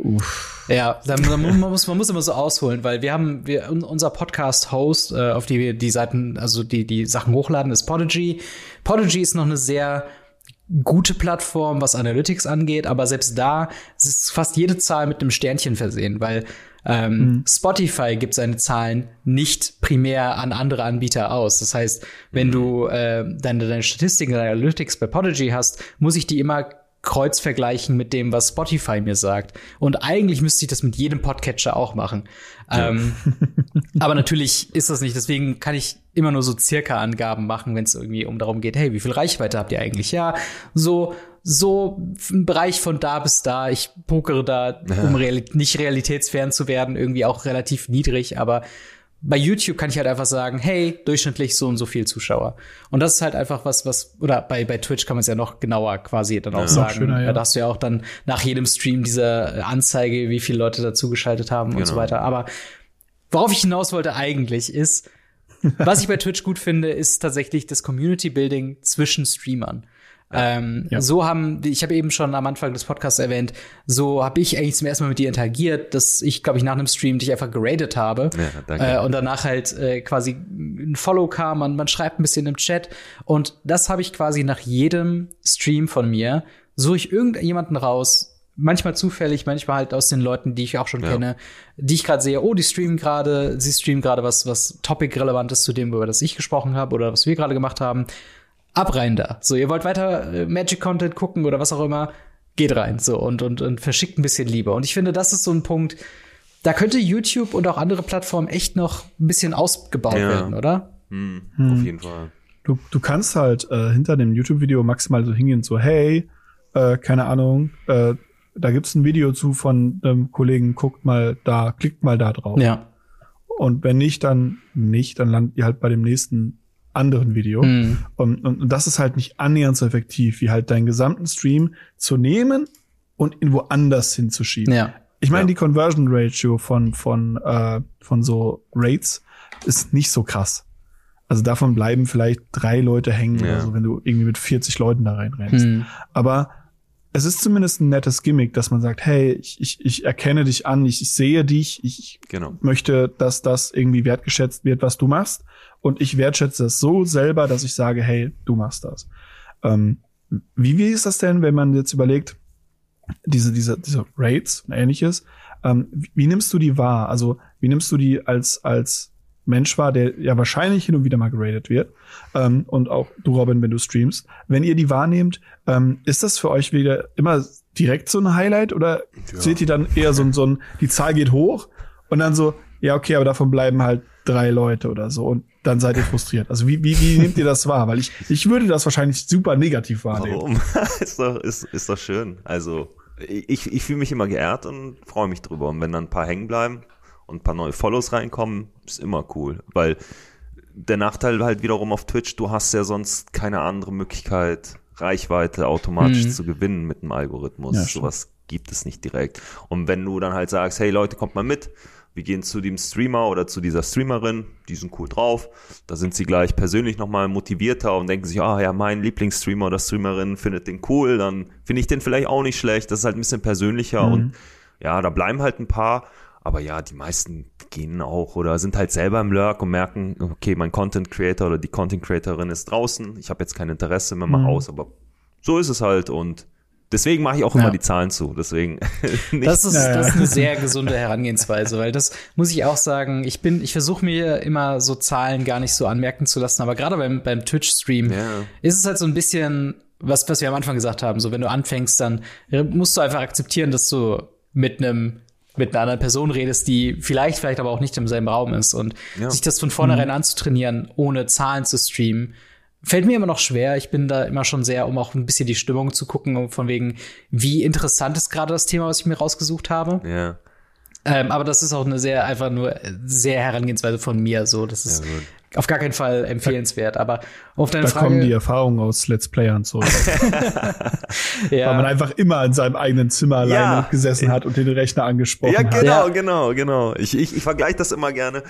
uff. Ja, dann, dann man, muss, man muss immer so ausholen, weil wir haben, wir, un- unser Podcast-Host, äh, auf die wir die Seiten, also die, die Sachen hochladen, ist Podigy. Podigy ist noch eine sehr gute Plattform, was Analytics angeht, aber selbst da ist fast jede Zahl mit einem Sternchen versehen, weil ähm, Spotify gibt seine Zahlen nicht primär an andere Anbieter aus. Das heißt, wenn du äh, deine, deine Statistiken, deine Analytics bei Podigy hast, muss ich die immer kreuz vergleichen mit dem, was Spotify mir sagt. Und eigentlich müsste ich das mit jedem Podcatcher auch machen. Ähm, aber natürlich ist das nicht. Deswegen kann ich immer nur so circa Angaben machen, wenn es irgendwie um darum geht, hey, wie viel Reichweite habt ihr eigentlich? Ja, so so ein Bereich von da bis da. Ich pokere da, um reali nicht realitätsfern zu werden, irgendwie auch relativ niedrig. Aber bei YouTube kann ich halt einfach sagen, hey, durchschnittlich so und so viel Zuschauer. Und das ist halt einfach was, was, oder bei, bei Twitch kann man es ja noch genauer quasi dann auch sagen. schöner, ja. Da hast du ja auch dann nach jedem Stream diese Anzeige, wie viele Leute dazugeschaltet haben und so Genau. weiter. Aber worauf ich hinaus wollte eigentlich ist, was ich bei Twitch gut finde, ist tatsächlich das Community Building zwischen Streamern. Ähm, Ja. So haben, ich habe eben schon am Anfang des Podcasts erwähnt, so habe ich eigentlich zum ersten Mal mit dir interagiert, dass ich, glaube ich, nach einem Stream dich einfach geradet habe. Ja. Äh, und danach halt äh, quasi ein Follow kam, man, man schreibt ein bisschen im Chat. Und das habe ich quasi nach jedem Stream von mir, suche ich irgendjemanden raus, manchmal zufällig, manchmal halt aus den Leuten, die ich auch schon Ja. kenne, die ich gerade sehe, oh, die streamen gerade, sie streamen gerade was, was Topic-relevant ist zu dem, über das ich gesprochen habe oder was wir gerade gemacht haben. Ab rein da. So, ihr wollt weiter äh, Magic-Content gucken oder was auch immer, geht rein. So, und, und, und verschickt ein bisschen Liebe. Und ich finde, das ist so ein Punkt, da könnte YouTube und auch andere Plattformen echt noch ein bisschen ausgebaut Ja. werden, oder? Hm, Auf jeden Fall. Du, du kannst halt äh, hinter dem YouTube-Video maximal so hingehen, so, hey, äh, keine Ahnung, äh, da gibt's ein Video zu von einem Kollegen, guckt mal da, klickt mal da drauf. Ja. Und wenn nicht, dann nicht, dann landet ihr halt bei dem nächsten anderen Video. Mhm. Und, und, und das ist halt nicht annähernd so effektiv, wie halt deinen gesamten Stream zu nehmen und ihn woanders hinzuschieben. Ja. Ich meine, Ja. die Conversion Ratio von, von, äh, von so Rates ist nicht so krass. Also davon bleiben vielleicht drei Leute hängen Ja. oder so, wenn du irgendwie mit 40 Leuten da reinrennst. Mhm. Aber es ist zumindest ein nettes Gimmick, dass man sagt, hey, ich, ich, ich erkenne dich an, ich, ich sehe dich, ich Genau. möchte, dass das irgendwie wertgeschätzt wird, was du machst. Und ich wertschätze es so selber, dass ich sage, hey, du machst das. Ähm, wie, wie ist das denn, wenn man jetzt überlegt, diese, diese, diese Rates und ähnliches, ähm, wie, wie nimmst du die wahr? Also, wie nimmst du die als, als Mensch wahr, der ja wahrscheinlich hin und wieder mal geradet wird? Ähm, und auch du, Robin, wenn du streamst. Wenn ihr die wahrnehmt, ähm, ist das für euch wieder immer direkt so ein Highlight oder Ja. seht ihr dann eher so, ein- so ein, die Zahl geht hoch und dann so, ja, okay, aber davon bleiben halt drei Leute oder so und dann seid ihr frustriert. Also wie, wie, wie nehmt ihr das wahr? Weil ich, ich würde das wahrscheinlich super negativ wahrnehmen. Warum? ist, doch, ist, ist doch schön. Also, ich, ich fühle mich immer geehrt und freue mich drüber. Und wenn dann ein paar hängen bleiben und ein paar neue Follows reinkommen, ist immer cool. Weil der Nachteil halt wiederum auf Twitch, du hast ja sonst keine andere Möglichkeit, Reichweite automatisch Mhm. zu gewinnen mit dem Algorithmus. Ja. Sowas gibt es nicht direkt. Und wenn du dann halt sagst, hey Leute, kommt mal mit, wir gehen zu dem Streamer oder zu dieser Streamerin, die sind cool drauf, da sind sie gleich persönlich nochmal motivierter und denken sich, ah ja, mein Lieblingsstreamer oder Streamerin findet den cool, dann finde ich den vielleicht auch nicht schlecht, das ist halt ein bisschen persönlicher Mhm. und ja, da bleiben halt ein paar, aber ja, die meisten gehen auch oder sind halt selber im Lurk und merken, okay, mein Content Creator oder die Content Creatorin ist draußen, ich habe jetzt kein Interesse mehr mal Mhm. aus, aber so ist es halt und deswegen mache ich auch Ja. immer die Zahlen zu, deswegen nicht Das ist, das ist eine sehr gesunde Herangehensweise, weil das muss ich auch sagen, ich bin, ich versuche mir immer so Zahlen gar nicht so anmerken zu lassen, aber gerade beim, beim Twitch-Stream Ja. ist es halt so ein bisschen was, was wir am Anfang gesagt haben, so wenn du anfängst, dann musst du einfach akzeptieren, dass du mit einem mit einer anderen Person redest, die vielleicht, vielleicht aber auch nicht im selben Raum ist. Und ja. sich das von vornherein mhm. anzutrainieren, ohne Zahlen zu streamen, fällt mir immer noch schwer. Ich bin da immer schon sehr, um auch ein bisschen die Stimmung zu gucken, von wegen, wie interessant ist gerade das Thema, was ich mir rausgesucht habe. Ja. Ähm, aber das ist auch eine sehr, einfach nur sehr Herangehensweise von mir. So, das ist, ja, auf gar keinen Fall empfehlenswert. Aber auf deine da Frage. Da kommen die Erfahrungen aus Let's Playern zurück. ja. Weil man einfach immer in seinem eigenen Zimmer alleine ja. gesessen hat und den Rechner angesprochen hat. Ja, genau, hat. genau, genau. Ich, ich, ich vergleiche das immer gerne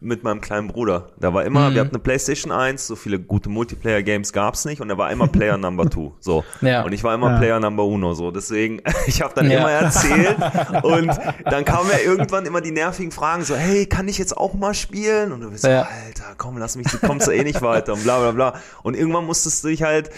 mit meinem kleinen Bruder. Da war immer, mhm. wir hatten eine PlayStation 1, so viele gute Multiplayer-Games gab's nicht und er war immer Player Number Two. So. Ja. Und ich war immer ja. Player Number Uno. So. Deswegen, ich habe dann immer erzählt und dann kamen ja irgendwann immer die nervigen Fragen, so, hey, kann ich jetzt auch mal spielen? Und du bist so, Alter, komm, lass mich, du kommst ja eh nicht weiter und bla bla bla. Und irgendwann musstest du dich halt,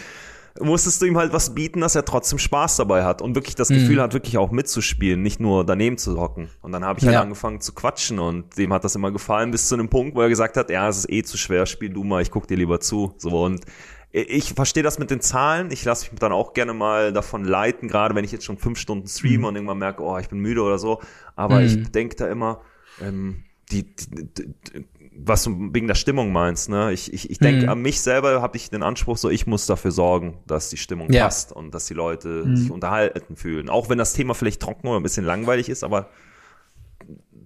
musstest du ihm halt was bieten, dass er trotzdem Spaß dabei hat und wirklich das mhm. Gefühl hat, wirklich auch mitzuspielen, nicht nur daneben zu hocken. Und dann habe ich halt angefangen zu quatschen und dem hat das immer gefallen bis zu einem Punkt, wo er gesagt hat, ja, es ist eh zu schwer, spiel du mal, ich guck dir lieber zu. So und ich verstehe das mit den Zahlen. Ich lasse mich dann auch gerne mal davon leiten, gerade wenn ich jetzt schon fünf Stunden streame mhm. und irgendwann merke, oh, ich bin müde oder so. Aber mhm. ich denke da immer, ähm, die, die, die, was du wegen der Stimmung meinst, ne? Ich, ich, ich denke, mhm. an mich selber habe ich den Anspruch, so ich muss dafür sorgen, dass die Stimmung ja. passt und dass die Leute mhm. sich unterhalten fühlen. Auch wenn das Thema vielleicht trocken oder ein bisschen langweilig ist, aber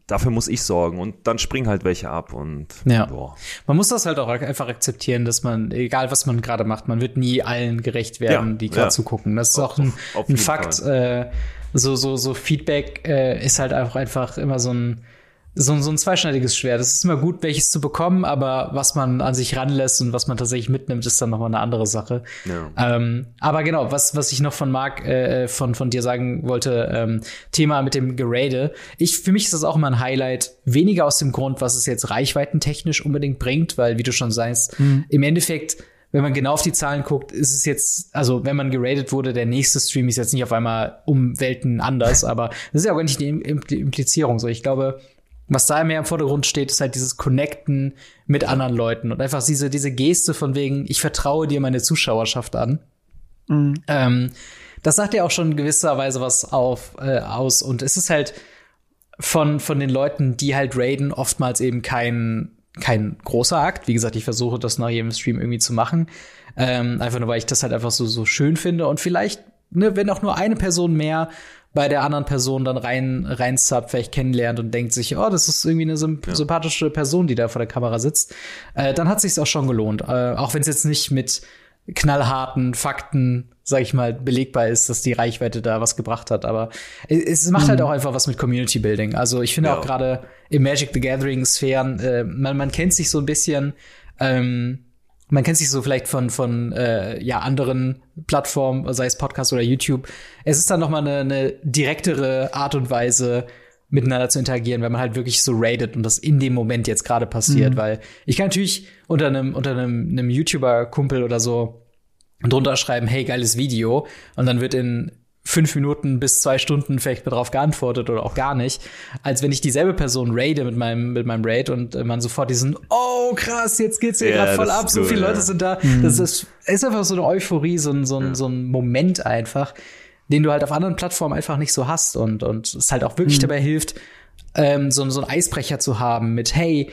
dafür muss ich sorgen und dann springen halt welche ab und ja. Boah. Man muss das halt auch einfach akzeptieren, dass man, egal was man gerade macht, man wird nie allen gerecht werden, ja, die gerade ja. zugucken. Das ist auch ein, auf, auf ein Fakt. Äh, so, so, so Feedback äh, ist halt auch einfach immer so ein so, so ein zweischneidiges Schwert. Es ist immer gut, welches zu bekommen, aber was man an sich ranlässt und was man tatsächlich mitnimmt, ist dann nochmal eine andere Sache. Ja. Ähm, aber genau, was, was ich noch von Marc äh, von, von dir sagen wollte, ähm, Thema mit dem Gerade. Ich, für mich ist das auch immer ein Highlight, weniger aus dem Grund, was es jetzt reichweitentechnisch unbedingt bringt, weil, wie du schon sagst, mhm. im Endeffekt wenn man genau auf die Zahlen guckt, ist es jetzt, also wenn man geradet wurde, der nächste Stream ist jetzt nicht auf einmal um Welten anders, aber das ist ja auch gar nicht die Implizierung so. Ich glaube, was da mehr im Vordergrund steht, ist halt dieses Connecten mit anderen Leuten und einfach diese, diese Geste von wegen, ich vertraue dir meine Zuschauerschaft an. Mhm. Ähm, das sagt ja auch schon gewisserweise was auf, äh, aus. Und es ist halt von, von den Leuten, die halt raiden, oftmals eben kein, kein großer Akt. Wie gesagt, ich versuche das nach jedem Stream irgendwie zu machen. Ähm, einfach nur, weil ich das halt einfach so, so schön finde. Und vielleicht, ne, wenn auch nur eine Person mehr bei der anderen Person dann rein, rein sub, vielleicht kennenlernt und denkt sich, oh, das ist irgendwie eine symp ja. sympathische Person, die da vor der Kamera sitzt, äh, dann hat sich's auch schon gelohnt. Äh, auch wenn es jetzt nicht mit knallharten Fakten, sag ich mal, belegbar ist, dass die Reichweite da was gebracht hat. Aber es, macht halt mhm. halt auch einfach was mit Community Building. Also ich finde ja. auch gerade im Magic the Gathering Sphären, äh, man, man kennt sich so ein bisschen, ähm, man kennt sich so vielleicht von von äh, ja anderen Plattformen, sei es Podcast oder YouTube. Es ist dann noch mal eine, eine direktere Art und Weise miteinander zu interagieren, wenn man halt wirklich so rated und das in dem Moment jetzt gerade passiert, mhm. weil ich kann natürlich unter einem unter einem, einem YouTuber Kumpel oder so drunter schreiben, hey geiles Video und dann wird in fünf Minuten bis zwei Stunden vielleicht darauf geantwortet oder auch gar nicht, als wenn ich dieselbe Person raide mit meinem, mit meinem Raid und man sofort diesen, oh krass, jetzt geht's hier ja, gerade voll ab, so viele Leute sind da. Mhm. Das ist, ist einfach so eine Euphorie, so ein, so ein, ja. so ein Moment einfach, den du halt auf anderen Plattformen einfach nicht so hast und, und es halt auch wirklich mhm. dabei hilft, ähm, so, so ein Eisbrecher zu haben mit, hey,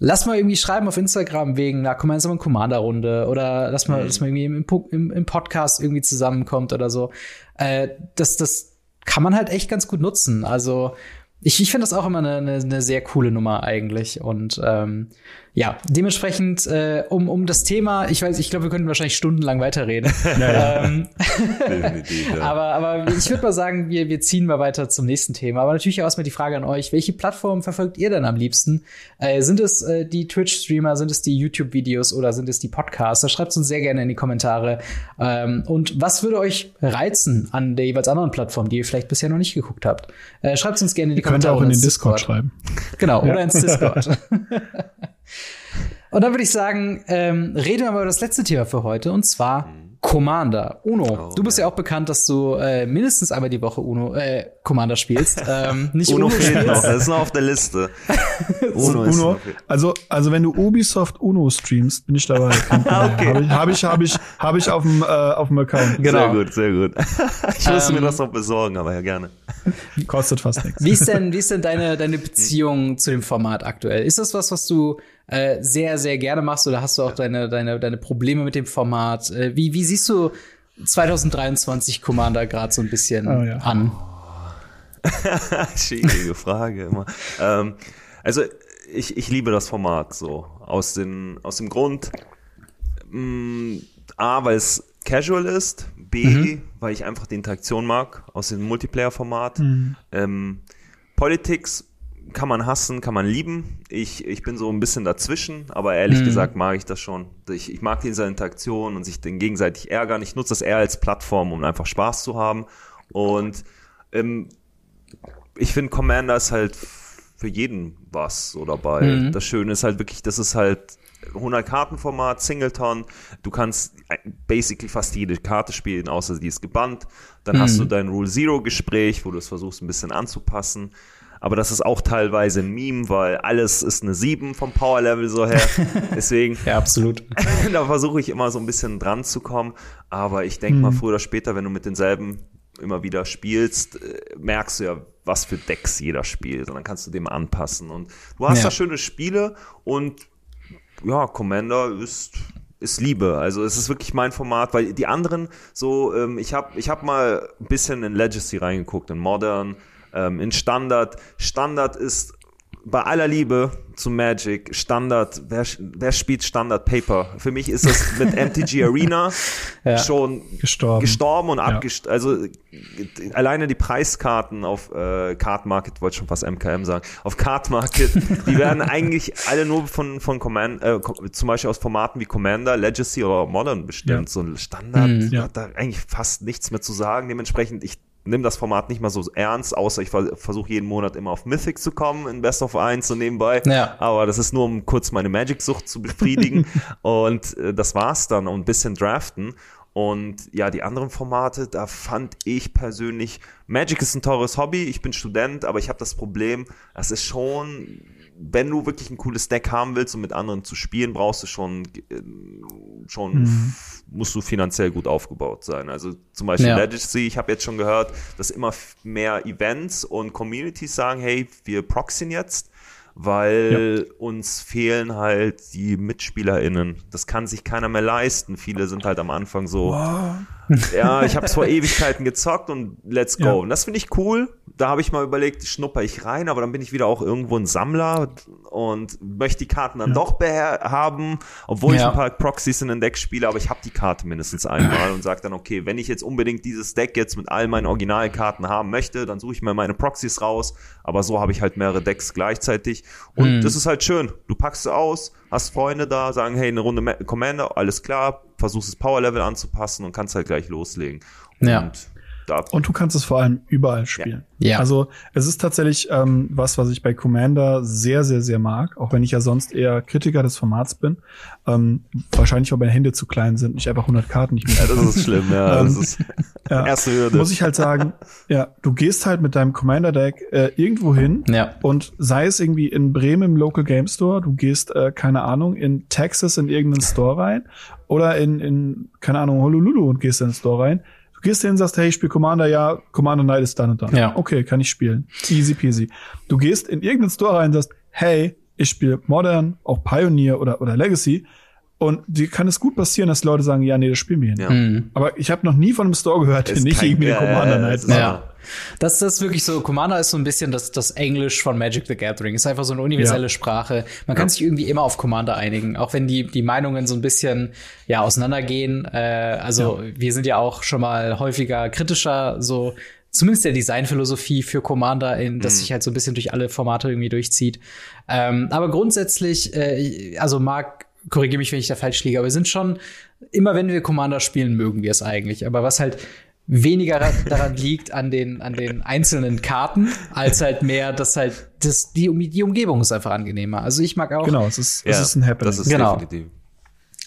Lass mal irgendwie schreiben auf Instagram wegen einer gemeinsamen Commander-Runde oder lass mal, mhm. lass mal irgendwie im, im, im, Podcast irgendwie zusammenkommt oder so. Äh, das, das kann man halt echt ganz gut nutzen. Also ich, ich finde das auch immer eine, eine, eine sehr coole Nummer eigentlich. Und ähm, ja, dementsprechend äh, um, um das Thema, ich weiß, ich glaube, wir könnten wahrscheinlich stundenlang weiterreden. Ja, ähm, ja. aber, aber ich würde mal sagen, wir, wir ziehen mal weiter zum nächsten Thema. Aber natürlich auch erstmal die Frage an euch, welche Plattformen verfolgt ihr denn am liebsten? Äh, sind es äh, die Twitch-Streamer, sind es die YouTube-Videos oder sind es die Podcasts? Da schreibt uns sehr gerne in die Kommentare. Ähm, und was würde euch reizen an der jeweils anderen Plattform, die ihr vielleicht bisher noch nicht geguckt habt? Äh, schreibt uns gerne in die Kommentare. Könnt ihr auch in den Discord, Discord schreiben. Genau, oder ins Discord. Und dann würde ich sagen, ähm, reden wir mal über das letzte Thema für heute. Und zwar mhm. Commander, Uno. Oh, du bist ja. ja. auch bekannt, dass du äh, mindestens einmal die Woche Uno, äh, Commander spielst. Ähm, nicht Uno, Uno fehlt noch, das ist noch auf der Liste. Uno, ist Uno. Also, also wenn du Ubisoft Uno streamst, bin ich dabei. okay. Habe ich, habe ich, habe ich, hab ich auf dem, äh, auf dem Account. Genau. Sehr gut, sehr gut. Ich muss ähm, mir das noch besorgen, aber ja gerne. Kostet fast nichts. Wie ist denn, wie ist denn deine, deine Beziehung zu dem Format aktuell? Ist das was, was du äh, sehr, sehr gerne machst oder hast du auch deine, deine, deine Probleme mit dem Format? Äh, wie, wie siehst du 2023 Commander gerade so ein bisschen oh, ja. an? Schwierige Frage immer. ähm, also ich, ich liebe das Format so aus, den, aus dem Grund, mh, mm, A, weil es casual ist, B, mhm. weil ich einfach die Interaktion mag aus dem Multiplayer-Format. Mhm. Ähm, Politics kann man hassen, kann man lieben. Ich, ich bin so ein bisschen dazwischen, aber ehrlich mhm. gesagt mag ich das schon. Ich, ich mag diese Interaktion und sich den gegenseitig ärgern. Ich nutze das eher als Plattform, um einfach Spaß zu haben. Und ähm, ich finde, Commander ist halt für jeden was so dabei. Mhm. Das Schöne ist halt wirklich, das ist halt 100 Kartenformat, Singleton. Du kannst basically fast jede Karte spielen, außer die ist gebannt. Dann mhm. hast du dein Rule Zero Gespräch, wo du es versuchst ein bisschen anzupassen aber das ist auch teilweise ein Meme, weil alles ist eine 7 vom Power Level so her. Deswegen. ja, absolut. da versuche ich immer so ein bisschen dran zu kommen. Aber ich denke mhm. mal, früher oder später, wenn du mit denselben immer wieder spielst, äh, merkst du ja, was für Decks jeder spielt. Und dann kannst du dem anpassen. Und du hast ja. da schöne Spiele und ja, Commander ist ist Liebe. Also es ist wirklich mein Format, weil die anderen so, ähm, ich habe ich hab mal ein bisschen in Legacy reingeguckt, in Modern, ähm, in Standard. Standard ist bei aller Liebe zu Magic, Standard, wer, wer spielt Standard Paper? Für mich ist das mit MTG Arena ja, schon gestorben, gestorben und ja. abgestorben. Also alleine die Preiskarten auf äh, Card Market, wollte schon fast MKM sagen, auf Card Market, die werden eigentlich alle nur von, von Command, äh, zum Beispiel aus Formaten wie Commander, Legacy oder Modern bestimmt. Ja. So ein Standard mhm, hat da eigentlich fast nichts mehr zu sagen. Dementsprechend, ich nimm das Format nicht mal so ernst, außer ich versuche jeden Monat immer auf Mythic zu kommen in Best of 1 und nebenbei. Ja. Aber das ist nur, um kurz meine Magic-Sucht zu befriedigen. und äh, das war's dann und ein bisschen draften. Und ja, die anderen Formate, da fand ich persönlich, Magic ist ein teures Hobby, ich bin Student, aber ich habe das Problem, das ist schon wenn du wirklich ein cooles Deck haben willst um mit anderen zu spielen, brauchst du schon, äh, schon mhm. musst du finanziell gut aufgebaut sein. Also zum Beispiel ja. Legacy, ich habe jetzt schon gehört, dass immer mehr Events und Communities sagen, hey, wir proxyen jetzt weil ja. uns fehlen halt die MitspielerInnen. Das kann sich keiner mehr leisten. Viele sind halt am Anfang so, wow. Ja, ich habe es vor Ewigkeiten gezockt und let's go. Ja. Und das finde ich cool. Da habe ich mal überlegt, schnupper ich rein, aber dann bin ich wieder auch irgendwo ein Sammler und möchte die Karten dann ja. doch haben, obwohl ich ein paar Proxys in den Deck spiele, aber ich habe die Karte mindestens einmal und sage dann, okay, wenn ich jetzt unbedingt dieses Deck jetzt mit all meinen Originalkarten haben möchte, dann suche ich mir meine Proxys raus, aber so habe ich halt mehrere Decks gleichzeitig und mhm. das ist halt schön. Du packst sie aus, hast Freunde da, sagen, hey, eine Runde Commander, alles klar, versuchst das Power Level anzupassen und kannst halt gleich loslegen. Ja. Und da. Und du kannst es vor allem überall spielen. Ja. ja. Also es ist tatsächlich ähm, was, was ich bei Commander sehr, sehr, sehr mag, auch wenn ich ja sonst eher Kritiker des Formats bin. Ähm, wahrscheinlich, weil meine Hände zu klein sind, nicht einfach 100 Karten nicht mehr. Ja, das ist schlimm, ja. das ähm, ist ja, erste Hürde. Muss ich halt sagen, ja, du gehst halt mit deinem Commander-Deck äh, irgendwo hin ja. und sei es irgendwie in Bremen im Local Game Store, du gehst, äh, keine Ahnung, in Texas in irgendeinen Store rein oder in, in keine Ahnung, Honolulu und gehst in den Store rein Du gehst hin und sagst, hey, ich spiele Commander, ja, Commander Night ist dann und dann. Ja. Okay, kann ich spielen. Easy peasy. Du gehst in irgendeinen Store rein und sagst, hey, ich spiele Modern, auch Pioneer oder, oder Legacy. Und die kann es gut passieren, dass Leute sagen, ja, nee, das spielen wir hier. Ja. Mhm. Aber ich habe noch nie von einem Store gehört, der nicht irgendwie ja, Commander Night ja, ja. Das, das ist wirklich so, Commander ist so ein bisschen das, das Englisch von Magic the Gathering. Ist einfach so eine universelle ja. Sprache. Man kann sich irgendwie immer auf Commander einigen, auch wenn die, die Meinungen so ein bisschen ja auseinandergehen. Äh, also wir sind ja auch schon mal häufiger kritischer, so zumindest der Designphilosophie für Commander, in, das mhm. sich halt so ein bisschen durch alle Formate irgendwie durchzieht. Ähm, aber grundsätzlich, äh, also Marc korrigiere mich, wenn ich da falsch liege, aber wir sind schon, immer wenn wir Commander spielen, mögen wir es eigentlich. Aber was halt weniger daran liegt an den, an den einzelnen Karten, als halt mehr, dass halt das, die, die Umgebung ist einfach angenehmer. Also ich mag auch. Genau, es ist, ja, es ist ein Happening. Das ist genau. definitiv.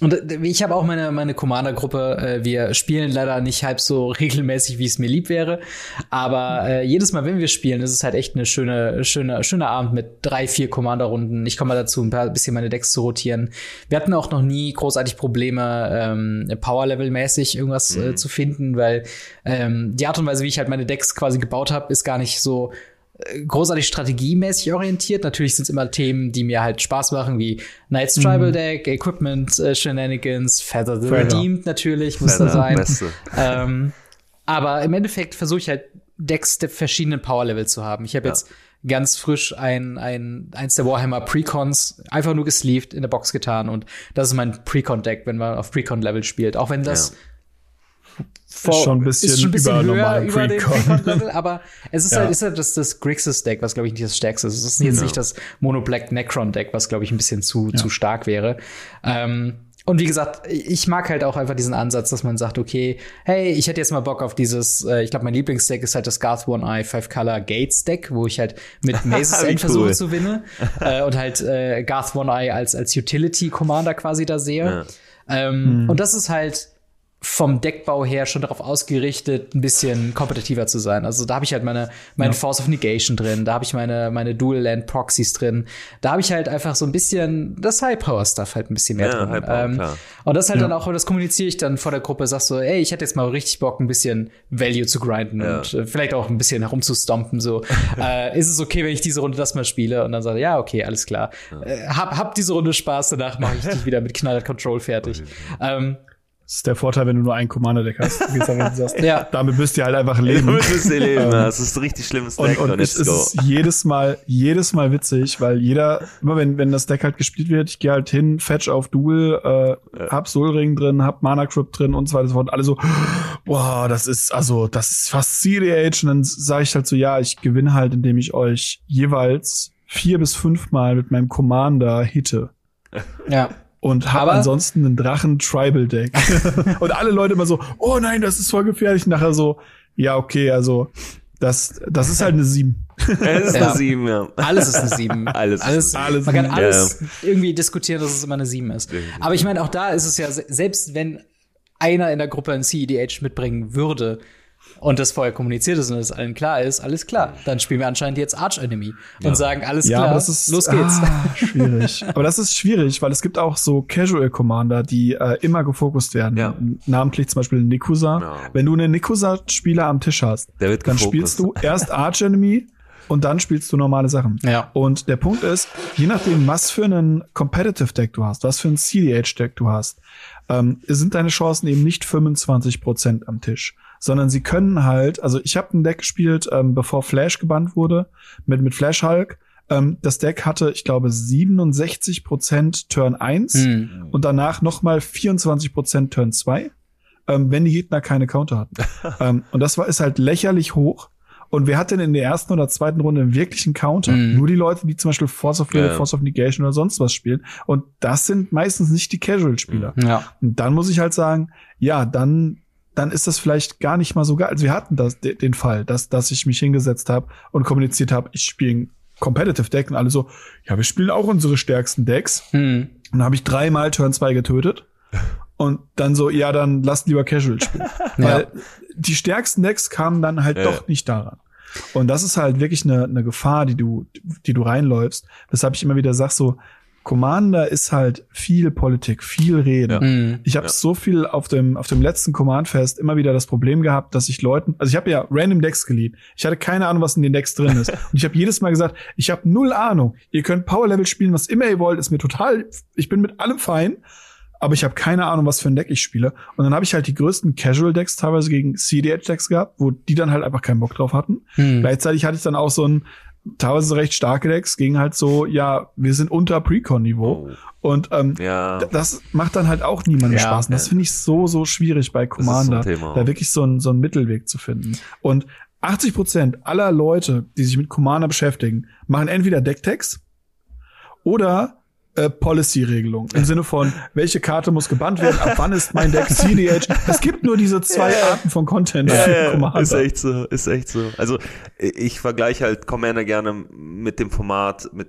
Und äh, ich habe auch meine, meine Commander-Gruppe. Äh, wir spielen leider nicht halb so regelmäßig, wie es mir lieb wäre. Aber äh, jedes Mal, wenn wir spielen, ist es halt echt eine schöne, schöne, schöner Abend mit drei, vier Commander-Runden. Ich komme mal dazu, ein paar, bisschen meine Decks zu rotieren. Wir hatten auch noch nie großartig Probleme, ähm, Power-Level-mäßig irgendwas mhm. äh, zu finden, weil ähm, die Art und Weise, wie ich halt meine Decks quasi gebaut habe, ist gar nicht so großartig strategiemäßig orientiert. Natürlich sind es immer Themen, die mir halt Spaß machen, wie Knights Tribal mhm. Deck, Equipment äh, Shenanigans, Feather the Feather. Redeemed natürlich muss Feather, da sein. Beste. Ähm, aber im Endeffekt versuche ich halt Decks der verschiedenen Power Level zu haben. Ich habe ja. jetzt ganz frisch ein, ein eins der Warhammer Precons einfach nur gesleeved in der Box getan und das ist mein Precon Deck, wenn man auf Precon Level spielt. Auch wenn das ja vor, ist schon ein bisschen, schon ein bisschen über höher über den Pre-Con-Level, aber es ist ja. halt, ist halt das, das Grixis-Deck, was glaube ich nicht das stärkste ist. Es ist jetzt ja. nicht das Mono-Black Necron-Deck, was glaube ich ein bisschen zu, ja. zu stark wäre. Ähm, und wie gesagt, ich mag halt auch einfach diesen Ansatz, dass man sagt, okay, hey, ich hätte jetzt mal Bock auf dieses, äh, ich glaube, mein Lieblingsdeck ist halt das Garth One Eye Five Color Gates Deck, wo ich halt mit Maces End versuche cool. zu gewinnen äh, und halt äh, Garth One Eye als als Utility Commander quasi da sehe. Ja. Ähm, mhm. Und das ist halt vom Deckbau her schon darauf ausgerichtet, ein bisschen kompetitiver zu sein. Also da habe ich halt meine, meine ja. Force of Negation drin, da habe ich meine, meine Dual Land Proxies drin. Da habe ich halt einfach so ein bisschen das High Power Stuff halt ein bisschen mehr ja, drin. Ähm, und das halt ja. dann auch, das kommuniziere ich dann vor der Gruppe, sag so, ey, ich hätte jetzt mal richtig Bock, ein bisschen Value zu grinden und äh, vielleicht auch ein bisschen herumzustompen. So, äh, ist es okay, wenn ich diese Runde das mal spiele? Und dann sage ja, okay, alles klar. Äh, hab, hab diese Runde Spaß, danach mache ich dich wieder mit Knallhard Control fertig. ähm, das ist der Vorteil, wenn du nur ein Commander-Deck hast. Ja. Damit müsst ihr halt einfach leben. Damit müsst ihr leben, ähm, das ist ein richtig schlimmes Deck. Und, und es ist jedes Mal, jedes Mal witzig, weil jeder, immer wenn, wenn das Deck halt gespielt wird, ich gehe halt hin, fetch auf Duel, äh, ja. hab Soulring drin, hab Mana Crypt drin und so weiter und so fort. Alle so, boah, das ist, also, das ist fast CDH. Und dann sage ich halt so, ja, ich gewinne halt, indem ich euch jeweils vier bis fünfmal mit meinem Commander hitte. Ja und habe ansonsten einen Drachen Tribal Deck. und alle Leute immer so, oh nein, das ist voll gefährlich. nachher so, ja, okay, also das, das ist halt eine 7. Es ist ja. eine 7, ja. Alles ist eine 7. alles. alles, alles man kann alles ja. irgendwie diskutieren, dass es immer eine 7 ist. Aber ich meine, auch da ist es ja, selbst wenn einer in der Gruppe ein CEDH mitbringen würde, und das vorher kommuniziert ist und es allen klar ist, alles klar. Dann spielen wir anscheinend jetzt Arch Enemy und ja. sagen, alles ja, klar, ist, los geht's. Ah, schwierig. aber das ist schwierig, weil es gibt auch so Casual Commander, die äh, immer gefokust werden. Ja. Namentlich zum Beispiel Nikusa. Ja. Wenn du einen Nikusa-Spieler am Tisch hast, dann spielst du erst Arch Enemy und dann spielst du normale Sachen. Ja. Und der Punkt ist, je nachdem, was für einen Competitive Deck du hast, was für ein CDH Deck du hast, ähm, sind deine Chancen eben nicht 25 Prozent am Tisch sondern sie können halt, also ich habe ein Deck gespielt, ähm, bevor Flash gebannt wurde, mit, mit Flash Hulk. Ähm, das Deck hatte, ich glaube, 67 Prozent Turn 1 hm. und danach nochmal 24 Prozent Turn 2, ähm, wenn die Gegner keine Counter hatten. ähm, und das war, ist halt lächerlich hoch. Und wer hat denn in der ersten oder zweiten Runde einen wirklichen Counter? Mm. Nur die Leute, die zum Beispiel Force of Will, ja. Force of Negation oder sonst was spielen. Und das sind meistens nicht die Casual-Spieler. Ja. Und dann muss ich halt sagen, ja, dann dann ist das vielleicht gar nicht mal so geil. Also wir hatten das, den Fall, dass, dass ich mich hingesetzt habe und kommuniziert habe, ich spiele ein Competitive Deck und alle so, ja, wir spielen auch unsere stärksten Decks. Hm. Und dann habe ich dreimal Turn 2 getötet. Und dann so, ja, dann lasst lieber Casual spielen. Weil die stärksten Decks kamen dann halt ja. doch nicht daran. Und das ist halt wirklich eine, eine Gefahr, die du, die du reinläufst. Weshalb ich immer wieder sag so, Commander ist halt viel Politik, viel Reden. Ja. Mhm. Ich habe ja. so viel auf dem auf dem letzten Command Fest immer wieder das Problem gehabt, dass ich Leuten, also ich habe ja random Decks geliebt. Ich hatte keine Ahnung, was in den Decks drin ist und ich habe jedes Mal gesagt, ich habe null Ahnung. Ihr könnt Power Level spielen, was immer ihr wollt, ist mir total ich bin mit allem fein, aber ich habe keine Ahnung, was für ein Deck ich spiele und dann habe ich halt die größten Casual Decks teilweise gegen CDH Decks gehabt, wo die dann halt einfach keinen Bock drauf hatten. Mhm. Gleichzeitig hatte ich dann auch so ein teilweise recht starke Decks gegen halt so, ja, wir sind unter Precon-Niveau. Oh. Und ähm, ja. das macht dann halt auch niemandem ja, Spaß. Und das finde ich so, so schwierig bei Commander, so da wirklich so, ein, so einen Mittelweg zu finden. Und 80 Prozent aller Leute, die sich mit Commander beschäftigen, machen entweder Decktext oder äh, Policy-Regelung. Im Sinne von, welche Karte muss gebannt werden, ab wann ist mein Deck CDH. Es gibt nur diese zwei yeah. Arten von Content ja, für Commander. Ist echt so, ist echt so. Also ich vergleiche halt Commander gerne mit dem Format, mit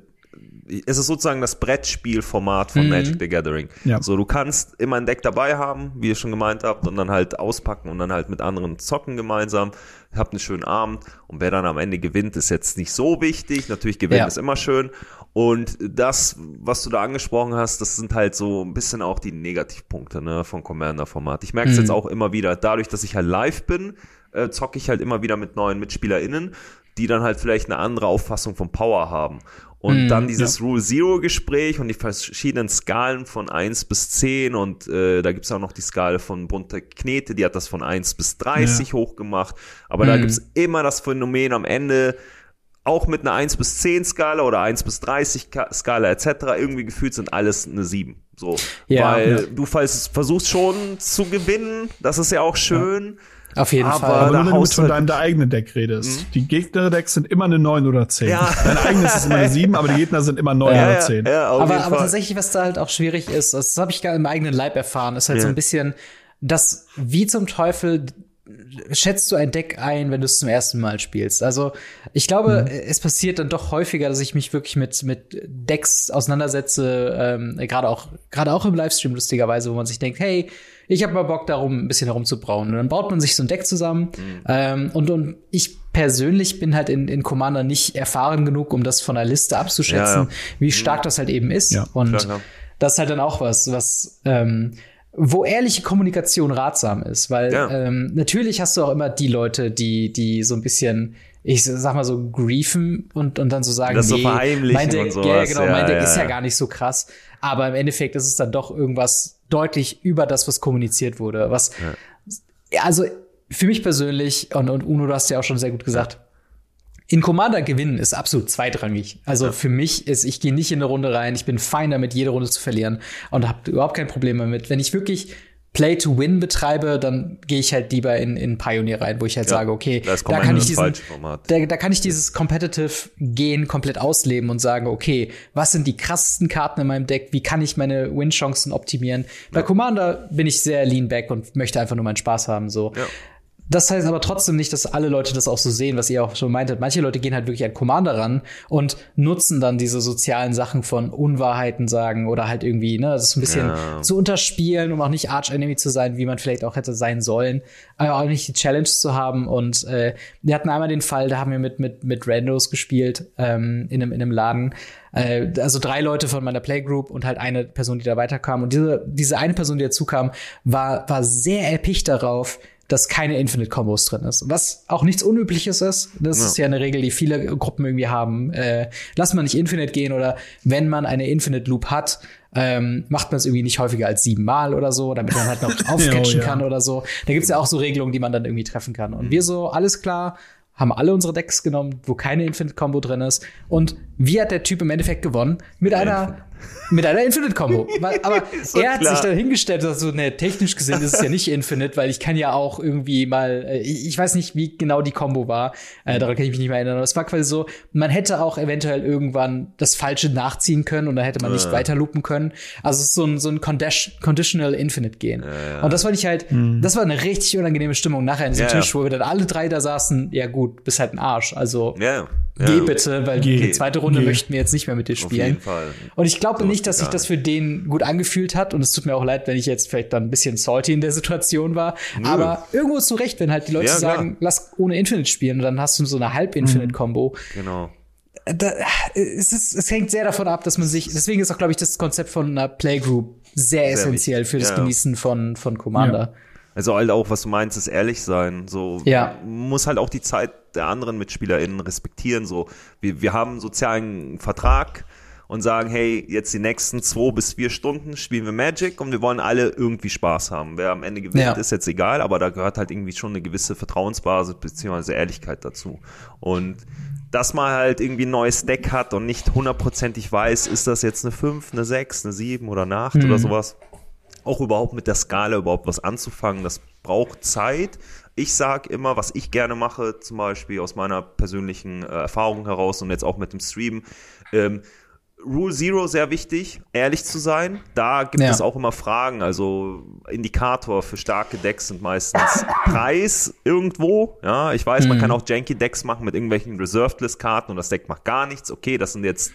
es ist sozusagen das Brettspielformat von Mhm. Magic the Gathering. Ja. So, du kannst immer ein Deck dabei haben, wie ihr schon gemeint habt, und dann halt auspacken und dann halt mit anderen zocken gemeinsam. Habt einen schönen Abend und wer dann am Ende gewinnt, ist jetzt nicht so wichtig. Natürlich gewinnen Ja. ist immer schön. Und das, was du da angesprochen hast, das sind halt so ein bisschen auch die Negativpunkte ne, vom Commander-Format. Ich merke es Mhm. jetzt auch immer wieder, dadurch, dass ich halt live bin, äh, zocke ich halt immer wieder mit neuen MitspielerInnen, die dann halt vielleicht eine andere Auffassung vom Power haben. Und Mhm, dann dieses Rule Zero Gespräch und die verschiedenen Skalen von 1 bis 10 und äh, da gibt's auch noch die Skala von Bunte Knete, die hat das von 1 bis 30 hochgemacht. Aber da Mhm. gibt's immer das Phänomen am Ende, auch mit einer 1 bis 10 Skala oder 1 bis 30 Ka- Skala etc. irgendwie gefühlt sind alles eine 7. So. Ja. Weil Ja. du vers- versuchst schon zu gewinnen, das ist ja auch schön. Auf jeden Aber- Fall. Aber nur wenn du von halt- deinem eigenen Deck redest. Die Gegner-Decks sind immer eine 9 oder 10. Ja. Dein eigenes ist immer eine 7, aber die Gegner sind immer 9 Ja, oder ja, 10. ja, auf aber, jeden aber tatsächlich, was da halt auch schwierig ist, das habe ich gar im eigenen Leib erfahren, ist halt Ja. so ein bisschen, das, wie zum Teufel schätzt du ein Deck ein, wenn du es zum ersten Mal spielst? Also, ich glaube, es passiert dann doch häufiger, dass ich mich wirklich mit, mit Decks auseinandersetze, ähm, gerade auch, gerade auch im Livestream lustigerweise, wo man sich denkt, hey, ich habe mal Bock darum, ein bisschen herumzubrauen. Und dann baut man sich so ein Deck zusammen. Ähm, und, und ich persönlich bin halt in, in Commander nicht erfahren genug, um das von der Liste abzuschätzen, Ja, ja. wie stark das halt eben ist. Ja, und klar, klar. das ist halt dann auch was, was ähm, wo ehrliche Kommunikation ratsam ist, weil Ja. ähm, natürlich hast du auch immer die Leute, die die so ein bisschen ich sag mal so griefen und und dann so sagen, Das so nee, verheimlichen mein Deck, und ja, sowas. genau, Ja, mein Deck ja, ist ja ja. gar nicht so krass, aber im Endeffekt ist es dann doch irgendwas deutlich über das, was kommuniziert wurde, was ja, also für mich persönlich und und Uno, du hast ja auch schon sehr gut gesagt. In Commander gewinnen ist absolut zweitrangig. Also für mich ist, ich gehe nicht in eine Runde rein, ich bin fein damit, jede Runde zu verlieren und habe überhaupt kein Problem damit. Wenn ich wirklich Play to Win betreibe, dann gehe ich halt lieber in, in Pioneer rein, wo ich halt Ja, sage, okay, da kann ich diesen, da, da kann ich dieses Competitive Gehen komplett ausleben und sagen, okay, was sind die krassesten Karten in meinem Deck? Wie kann ich meine Win-Chancen optimieren? Bei Commander bin ich sehr lean back und möchte einfach nur meinen Spaß haben, so. Ja. Das heißt aber trotzdem nicht, dass alle Leute das auch so sehen, was ihr auch schon meintet. Manche Leute gehen halt wirklich an Commander ran und nutzen dann diese sozialen Sachen von Unwahrheiten sagen oder halt irgendwie, ne, das ist ein bisschen Ja. zu unterspielen, um auch nicht Arch Enemy zu sein, wie man vielleicht auch hätte sein sollen, aber auch nicht die Challenge zu haben. Und äh, wir hatten einmal den Fall, da haben wir mit mit mit Randos gespielt ähm, in einem in einem Laden. Äh, also drei Leute von meiner Playgroup und halt eine Person, die da weiterkam. Und diese diese eine Person, die dazu kam, war war sehr erpicht darauf dass keine Infinite-Kombos drin ist. Was auch nichts Unübliches ist. Das Ja. ist ja eine Regel, die viele Gruppen irgendwie haben. Äh, lass man nicht Infinite gehen oder wenn man eine Infinite-Loop hat, ähm, macht man es irgendwie nicht häufiger als siebenmal oder so, damit man halt noch aufcatchen ja. kann oder so. Da gibt's ja auch so Regelungen, die man dann irgendwie treffen kann. Und wir so, alles klar, haben alle unsere Decks genommen, wo keine Infinite-Combo drin ist. Und wie hat der Typ im Endeffekt gewonnen? Mit einer, mit einer Infinite-Combo. Weil- Aber so er hat klar. sich da hingestellt, dass so, ne, technisch gesehen ist es ja nicht Infinite, weil ich kann ja auch irgendwie mal, äh, ich weiß nicht, wie genau die Combo war, äh, daran kann ich mich nicht mehr erinnern, aber es war quasi so, man hätte auch eventuell irgendwann das Falsche nachziehen können und dann hätte man nicht Ja. weiter loopen können. Also es ist so ein, so ein Condi- Conditional Infinite gehen. Und das fand ich halt, das war eine richtig unangenehme Stimmung nachher in diesem Ja, ja. Tisch, wo wir dann alle drei da saßen, ja gut, bist halt ein Arsch, also Ja, ja. geh bitte, weil Geh. die zweite Runde Geh. möchten wir jetzt nicht mehr mit dir Auf spielen. jeden Fall. Und ich glaube So nicht, dass sich das für den gut angefühlt hat. Und es tut mir auch leid, wenn ich jetzt vielleicht dann ein bisschen salty in der Situation war. Aber irgendwo ist zu Recht, wenn halt die Leute Ja, klar. sagen, lass ohne Infinite spielen und dann hast du so eine Halb-Infinite-Combo. Genau. Da, es, ist, es hängt sehr davon ab, dass man sich, deswegen ist auch, glaube ich, das Konzept von einer Playgroup sehr, essentiell für das Ja. Genießen von, von Commander. Also halt auch, was du meinst, ist ehrlich sein. So Ja. muss halt auch die Zeit der anderen MitspielerInnen respektieren. So, wir, wir haben einen sozialen Vertrag und sagen, hey, jetzt die nächsten zwei bis vier Stunden spielen wir Magic und wir wollen alle irgendwie Spaß haben. Wer am Ende gewinnt, Ja. ist jetzt egal, aber da gehört halt irgendwie schon eine gewisse Vertrauensbasis beziehungsweise Ehrlichkeit dazu. Und dass man halt irgendwie ein neues Deck hat und nicht hundertprozentig weiß, ist das jetzt eine 5, eine 6, eine 7 oder eine 8 oder sowas auch überhaupt mit der Skala überhaupt was anzufangen, das braucht Zeit. Ich sag immer, was ich gerne mache, zum Beispiel aus meiner persönlichen äh, Erfahrung heraus und jetzt auch mit dem Stream, ähm, Rule Zero sehr wichtig, ehrlich zu sein. Da gibt Ja. es auch immer Fragen. Also Indikator für starke Decks sind meistens Preis irgendwo. Ja, ich weiß, man kann auch Janky Decks machen mit irgendwelchen Reserved List Karten und das Deck macht gar nichts. Okay, das sind jetzt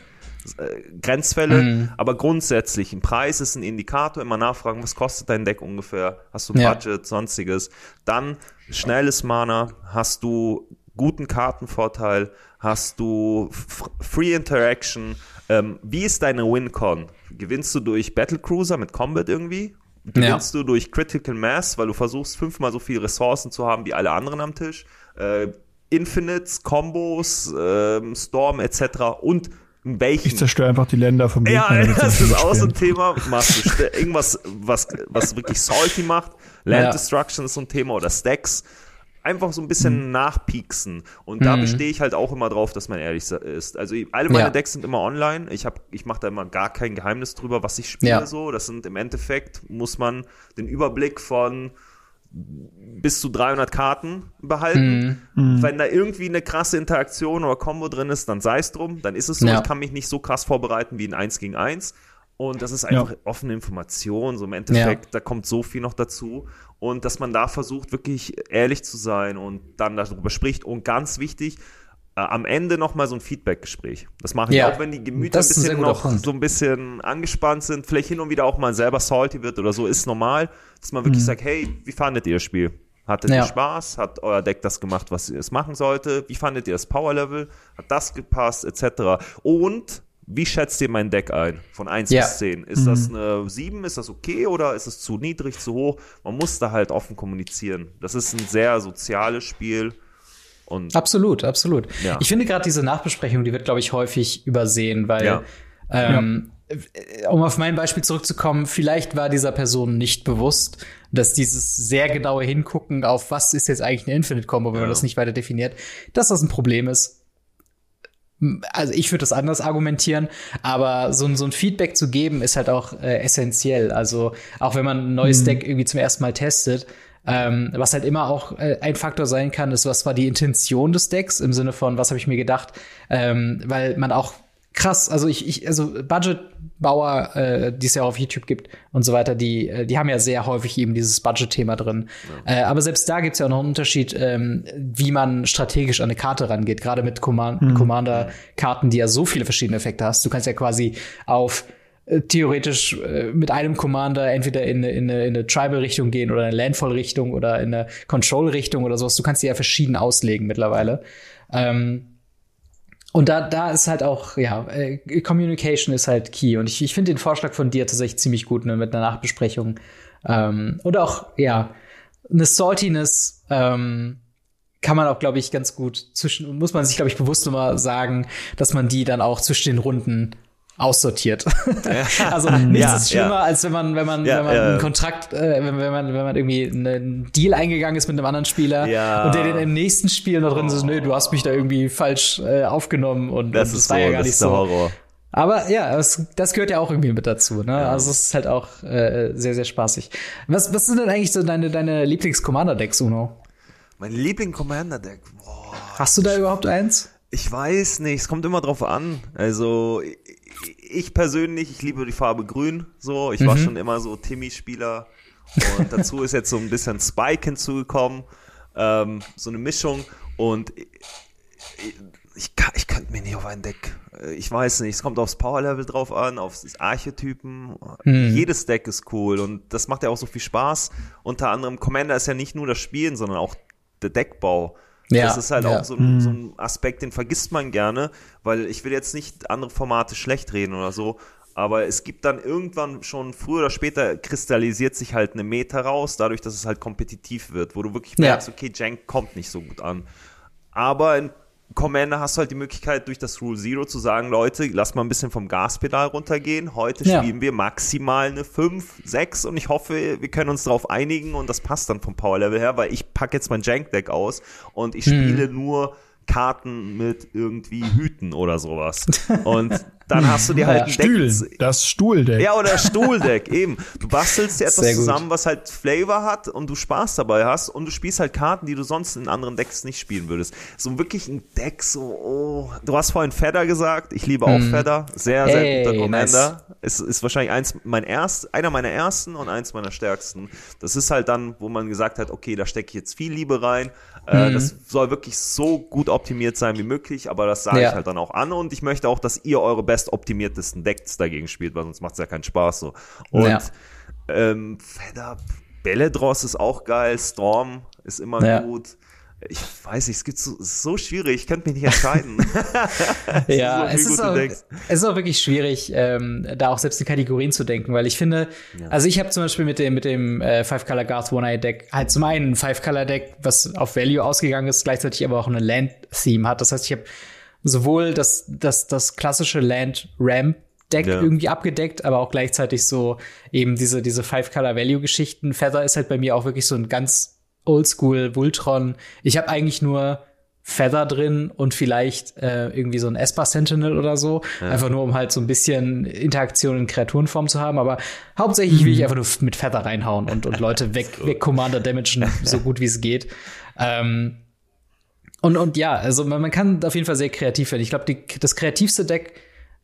Grenzfälle, mhm. aber grundsätzlich ein Preis ist ein Indikator, immer nachfragen, was kostet dein Deck ungefähr, hast du ein ja. Budget, sonstiges. Dann schnelles Mana, hast du guten Kartenvorteil, hast du Free Interaction. Ähm, wie ist deine Wincon? Gewinnst du durch Battlecruiser mit Combat irgendwie? Gewinnst ja. du durch Critical Mass, weil du versuchst fünfmal so viele Ressourcen zu haben wie alle anderen am Tisch? Äh, Infinites, Combos, äh, Storm etc. und welchen. Ich zerstöre einfach die Länder vom Gegner. Ja, das ist auch so ein Thema. Machst du irgendwas, was, was wirklich salty macht. Land ja. Destruction ist so ein Thema oder Stacks. Einfach so ein bisschen mhm. nachpieksen. Und da mhm. bestehe ich halt auch immer drauf, dass man ehrlich ist. Also alle meine ja. Decks sind immer online. Ich, hab, ich mache da immer gar kein Geheimnis drüber, was ich spiele. Ja. So. Das sind im Endeffekt, muss man den Überblick von bis zu 300 Karten behalten. Mhm. Wenn da irgendwie eine krasse Interaktion oder Combo drin ist, dann sei es drum. Dann ist es so. Ja. Ich kann mich nicht so krass vorbereiten wie ein 1 gegen 1. Und das ist einfach ja. offene Information. So im Endeffekt, ja. da kommt so viel noch dazu. Und dass man da versucht, wirklich ehrlich zu sein und dann darüber spricht. Und ganz wichtig, am Ende nochmal so ein Feedback-Gespräch. Das mache ich ja, auch, wenn die Gemüter ein bisschen noch Punkt. so ein bisschen angespannt sind, vielleicht hin und wieder auch mal selber salty wird oder so, ist normal, dass man wirklich mhm. sagt, hey, wie fandet ihr das Spiel? Hattet ja. ihr Spaß? Hat euer Deck das gemacht, was es machen sollte? Wie fandet ihr das Power-Level? Hat das gepasst? Etc. Und wie schätzt ihr mein Deck ein? Von 1 ja. bis 10. Ist mhm. das eine 7? Ist das okay oder ist es zu niedrig, zu hoch? Man muss da halt offen kommunizieren. Das ist ein sehr soziales Spiel und absolut, absolut. Ja. Ich finde gerade diese Nachbesprechung, die wird, glaube ich, häufig übersehen, weil, ja. Ähm, ja. um auf mein Beispiel zurückzukommen, vielleicht war dieser Person nicht bewusst, dass dieses sehr genaue Hingucken auf, was ist jetzt eigentlich eine Infinite-Combo, wenn man das nicht weiter definiert, dass das ein Problem ist. Also ich würde das anders argumentieren, aber so, so ein Feedback zu geben ist halt auch äh, essentiell. Also auch wenn man ein neues mhm. Deck irgendwie zum ersten Mal testet, ähm, was halt immer auch äh, ein Faktor sein kann, ist, was war die Intention des Decks im Sinne von, was habe ich mir gedacht, ähm, weil man auch krass, also ich, ich also Budgetbauer, äh, die es ja auch auf YouTube gibt und so weiter, die, äh, die haben ja sehr häufig eben dieses Budget-Thema drin. Ja. Äh, aber selbst da gibt's ja auch noch einen Unterschied, ähm, wie man strategisch an eine Karte rangeht, gerade mit Command mhm. Commander-Karten, die ja so viele verschiedene Effekte hast. Du kannst ja quasi auf theoretisch äh, mit einem Commander entweder in, in, in eine Tribal-Richtung gehen oder in eine Landfall-Richtung oder in eine Control-Richtung oder sowas. Du kannst die ja verschieden auslegen mittlerweile. Ähm, und da, da ist halt auch, ja, äh, Communication ist halt key. Und ich, ich finde den Vorschlag von dir tatsächlich ziemlich gut ne, mit einer Nachbesprechung. Ähm, und auch, ja, eine Saltiness ähm, kann man auch, glaube ich, ganz gut zwischen, muss man sich, glaube ich, bewusst immer sagen, dass man die dann auch zwischen den Runden aussortiert. Ja. also nichts ja, ist schlimmer, ja. als wenn man, wenn man, wenn man einen Kontrakt, äh, wenn, wenn, man, wenn man irgendwie einen Deal eingegangen ist mit einem anderen Spieler und der den im nächsten Spiel noch drin oh. ist, nö, du hast mich da irgendwie falsch äh, aufgenommen und das, und das war so, ja gar nicht so. Horror. Aber ja, das, das gehört ja auch irgendwie mit dazu. Ne? Also es ist halt auch äh, sehr, sehr spaßig. Was, was sind denn eigentlich so deine, deine Lieblings-Commander-Decks, Uno? Mein Lieblings-Commander-Deck? Hast du da überhaupt eins? Ich weiß nicht, es kommt immer drauf an. Also ich persönlich, ich liebe die Farbe grün, so. Ich mhm. war schon immer so Timmy-Spieler. Und dazu ist jetzt so ein bisschen Spike hinzugekommen. Ähm, so eine Mischung. Und ich, ich, kann, ich könnte mir nicht auf ein Deck. Äh, ich weiß nicht, es kommt aufs Power-Level drauf an, aufs Archetypen. Mhm. Jedes Deck ist cool und das macht ja auch so viel Spaß. Unter anderem, Commander ist ja nicht nur das Spielen, sondern auch der Deckbau. Ja, das ist halt ja. auch so ein, so ein Aspekt, den vergisst man gerne, weil ich will jetzt nicht andere Formate schlecht reden oder so, aber es gibt dann irgendwann schon früher oder später kristallisiert sich halt eine Meta raus, dadurch, dass es halt kompetitiv wird, wo du wirklich merkst, ja. okay, Jank kommt nicht so gut an. Aber in Commander hast du halt die Möglichkeit, durch das Rule Zero zu sagen, Leute, lass mal ein bisschen vom Gaspedal runtergehen. Heute ja. spielen wir maximal eine 5, 6 und ich hoffe, wir können uns darauf einigen und das passt dann vom Power Level her, weil ich packe jetzt mein Jank Deck aus und ich spiele hm. nur Karten mit irgendwie Hüten oder sowas. Und dann hast du dir halt ja, ein Stühlen, Deck. Das Stuhldeck. Ja, oder Stuhldeck, eben. Du bastelst dir etwas zusammen, was halt Flavor hat und du Spaß dabei hast und du spielst halt Karten, die du sonst in anderen Decks nicht spielen würdest. So wirklich ein Deck, so, oh. Du hast vorhin Fedder gesagt, ich liebe auch mm. Fedder. Sehr, sehr hey, guter Commander. ist, ist wahrscheinlich eins mein erst, einer meiner ersten und eins meiner stärksten. Das ist halt dann, wo man gesagt hat, okay, da stecke ich jetzt viel Liebe rein. Äh, mhm. Das soll wirklich so gut optimiert sein wie möglich, aber das sage ja. ich halt dann auch an und ich möchte auch, dass ihr eure bestoptimiertesten Decks dagegen spielt, weil sonst macht es ja keinen Spaß so. Und ja. ähm, Fedder, Belledross ist auch geil, Storm ist immer ja. gut ich weiß nicht, es gibt so, so schwierig, ich könnte mich nicht entscheiden. ja, so, es, ist auch, es ist auch wirklich schwierig, ähm, da auch selbst in Kategorien zu denken, weil ich finde, ja. also ich habe zum Beispiel mit dem, mit dem äh, Five Color Garth One Eye Deck halt zum einen ein Five Color Deck, was auf Value ausgegangen ist, gleichzeitig aber auch eine Land Theme hat. Das heißt, ich habe sowohl das, das, das klassische Land Ramp Deck ja. irgendwie abgedeckt, aber auch gleichzeitig so eben diese, diese Five Color Value Geschichten. Feather ist halt bei mir auch wirklich so ein ganz Oldschool Voltron. Ich habe eigentlich nur Feather drin und vielleicht äh, irgendwie so ein Esper Sentinel oder so. Ja. Einfach nur, um halt so ein bisschen Interaktion in Kreaturenform zu haben. Aber hauptsächlich will ich mhm. einfach nur mit Feather reinhauen und, und Leute weg, weg Commander damagen, so gut wie es geht. Ähm, und, und ja, also man, man kann auf jeden Fall sehr kreativ werden. Ich glaube, das kreativste Deck,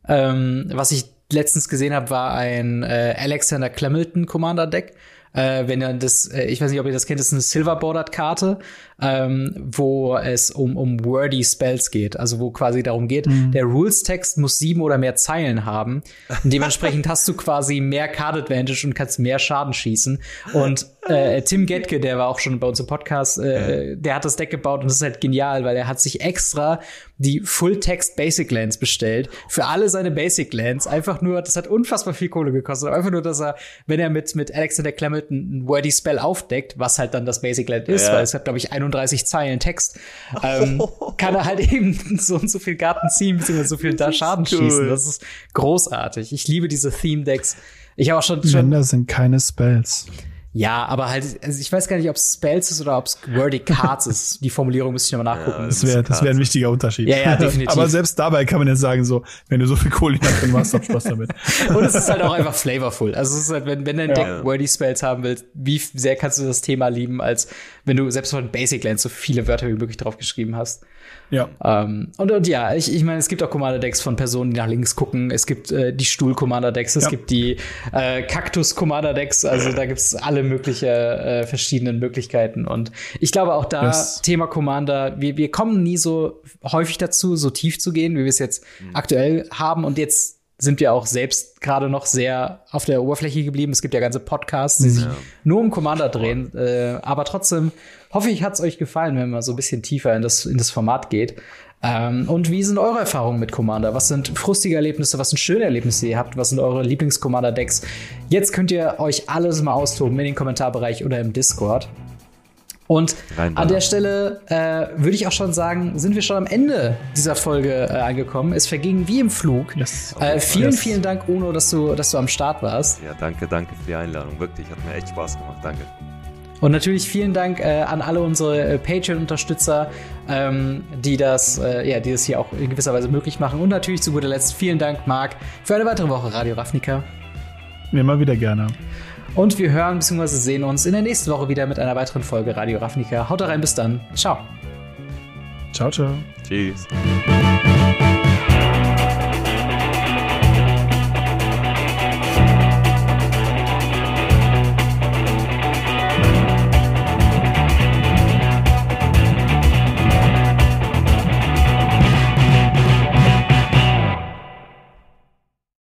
ähm, was ich letztens gesehen habe, war ein äh, Alexander Clemilton Commander Deck. Äh, wenn ihr das, äh, ich weiß nicht, ob ihr das kennt, das ist eine Silver Bordered Karte, ähm, wo es um, um wordy Spells geht. Also wo quasi darum geht, mhm. der Rules-Text muss sieben oder mehr Zeilen haben. Und dementsprechend hast du quasi mehr Card Advantage und kannst mehr Schaden schießen. Und äh, Tim Getke, der war auch schon bei uns im Podcast, äh, der hat das Deck gebaut und das ist halt genial, weil er hat sich extra die Full-Text Basic Lands bestellt für alle seine Basic Lands. Einfach nur, das hat unfassbar viel Kohle gekostet. Einfach nur, dass er, wenn er mit, mit Alexander Clement ein Wordy Spell aufdeckt, was halt dann das Basic Land ist, ja. weil es hat, glaube ich, 31 Zeilen Text, ähm, kann er halt eben so und so viel Garten ziehen, beziehungsweise so viel da Schaden cool. schießen. Das ist großartig. Ich liebe diese Theme-Decks. Ich habe auch schon, schon. Länder sind keine Spells. Ja, aber halt, also ich weiß gar nicht, ob es Spells ist oder ob es Wordy Cards ist. Die Formulierung müsste ich nochmal nachgucken. Ja, das wäre das wär ein wichtiger Unterschied. Ja, ja, definitiv. aber selbst dabei kann man jetzt sagen, so, wenn du so viel Kohle drin machst, hab Spaß damit. Und es ist halt auch einfach flavorful. Also es ist halt, wenn, wenn dein ja. Deck Wordy Spells haben willst, wie sehr kannst du das Thema lieben, als wenn du selbst von Basic Lands so viele Wörter wie möglich drauf geschrieben hast. Ja. Ähm, und, und ja, ich, ich meine, es gibt auch Commander-Decks von Personen, die nach links gucken. Es gibt äh, die Stuhl-Commander-Decks, es ja. gibt die äh, Kaktus-Commander-Decks. Also da gibt's alle mögliche äh, verschiedenen Möglichkeiten. Und ich glaube auch da, yes. Thema Commander, wir, wir kommen nie so häufig dazu, so tief zu gehen, wie wir es jetzt mhm. aktuell haben. Und jetzt sind wir auch selbst gerade noch sehr auf der Oberfläche geblieben. Es gibt ja ganze Podcasts, die sich nur um Commander drehen. Äh, aber trotzdem hoffe ich, hat es euch gefallen, wenn man so ein bisschen tiefer in das, in das Format geht. Ähm, und wie sind eure Erfahrungen mit Commander? Was sind frustige Erlebnisse? Was sind schöne Erlebnisse, die ihr habt? Was sind eure Lieblings-Commander-Decks? Jetzt könnt ihr euch alles mal austoben in den Kommentarbereich oder im Discord. Und Rein an der Stelle äh, würde ich auch schon sagen, sind wir schon am Ende dieser Folge äh, angekommen. Es verging wie im Flug. Yes. Äh, vielen, yes. vielen Dank, Uno, dass du, dass du am Start warst. Ja, danke, danke für die Einladung. Wirklich, hat mir echt Spaß gemacht. Danke. Und natürlich vielen Dank äh, an alle unsere äh, Patreon-Unterstützer, ähm, die das, äh, ja, die das hier auch in gewisser Weise möglich machen. Und natürlich zu guter Letzt vielen Dank, Marc, für eine weitere Woche Radio Ravnica. Immer wieder gerne. Und wir hören bzw. sehen uns in der nächsten Woche wieder mit einer weiteren Folge Radio Ravnica. Haut rein, bis dann. Ciao. Ciao, ciao. Tschüss.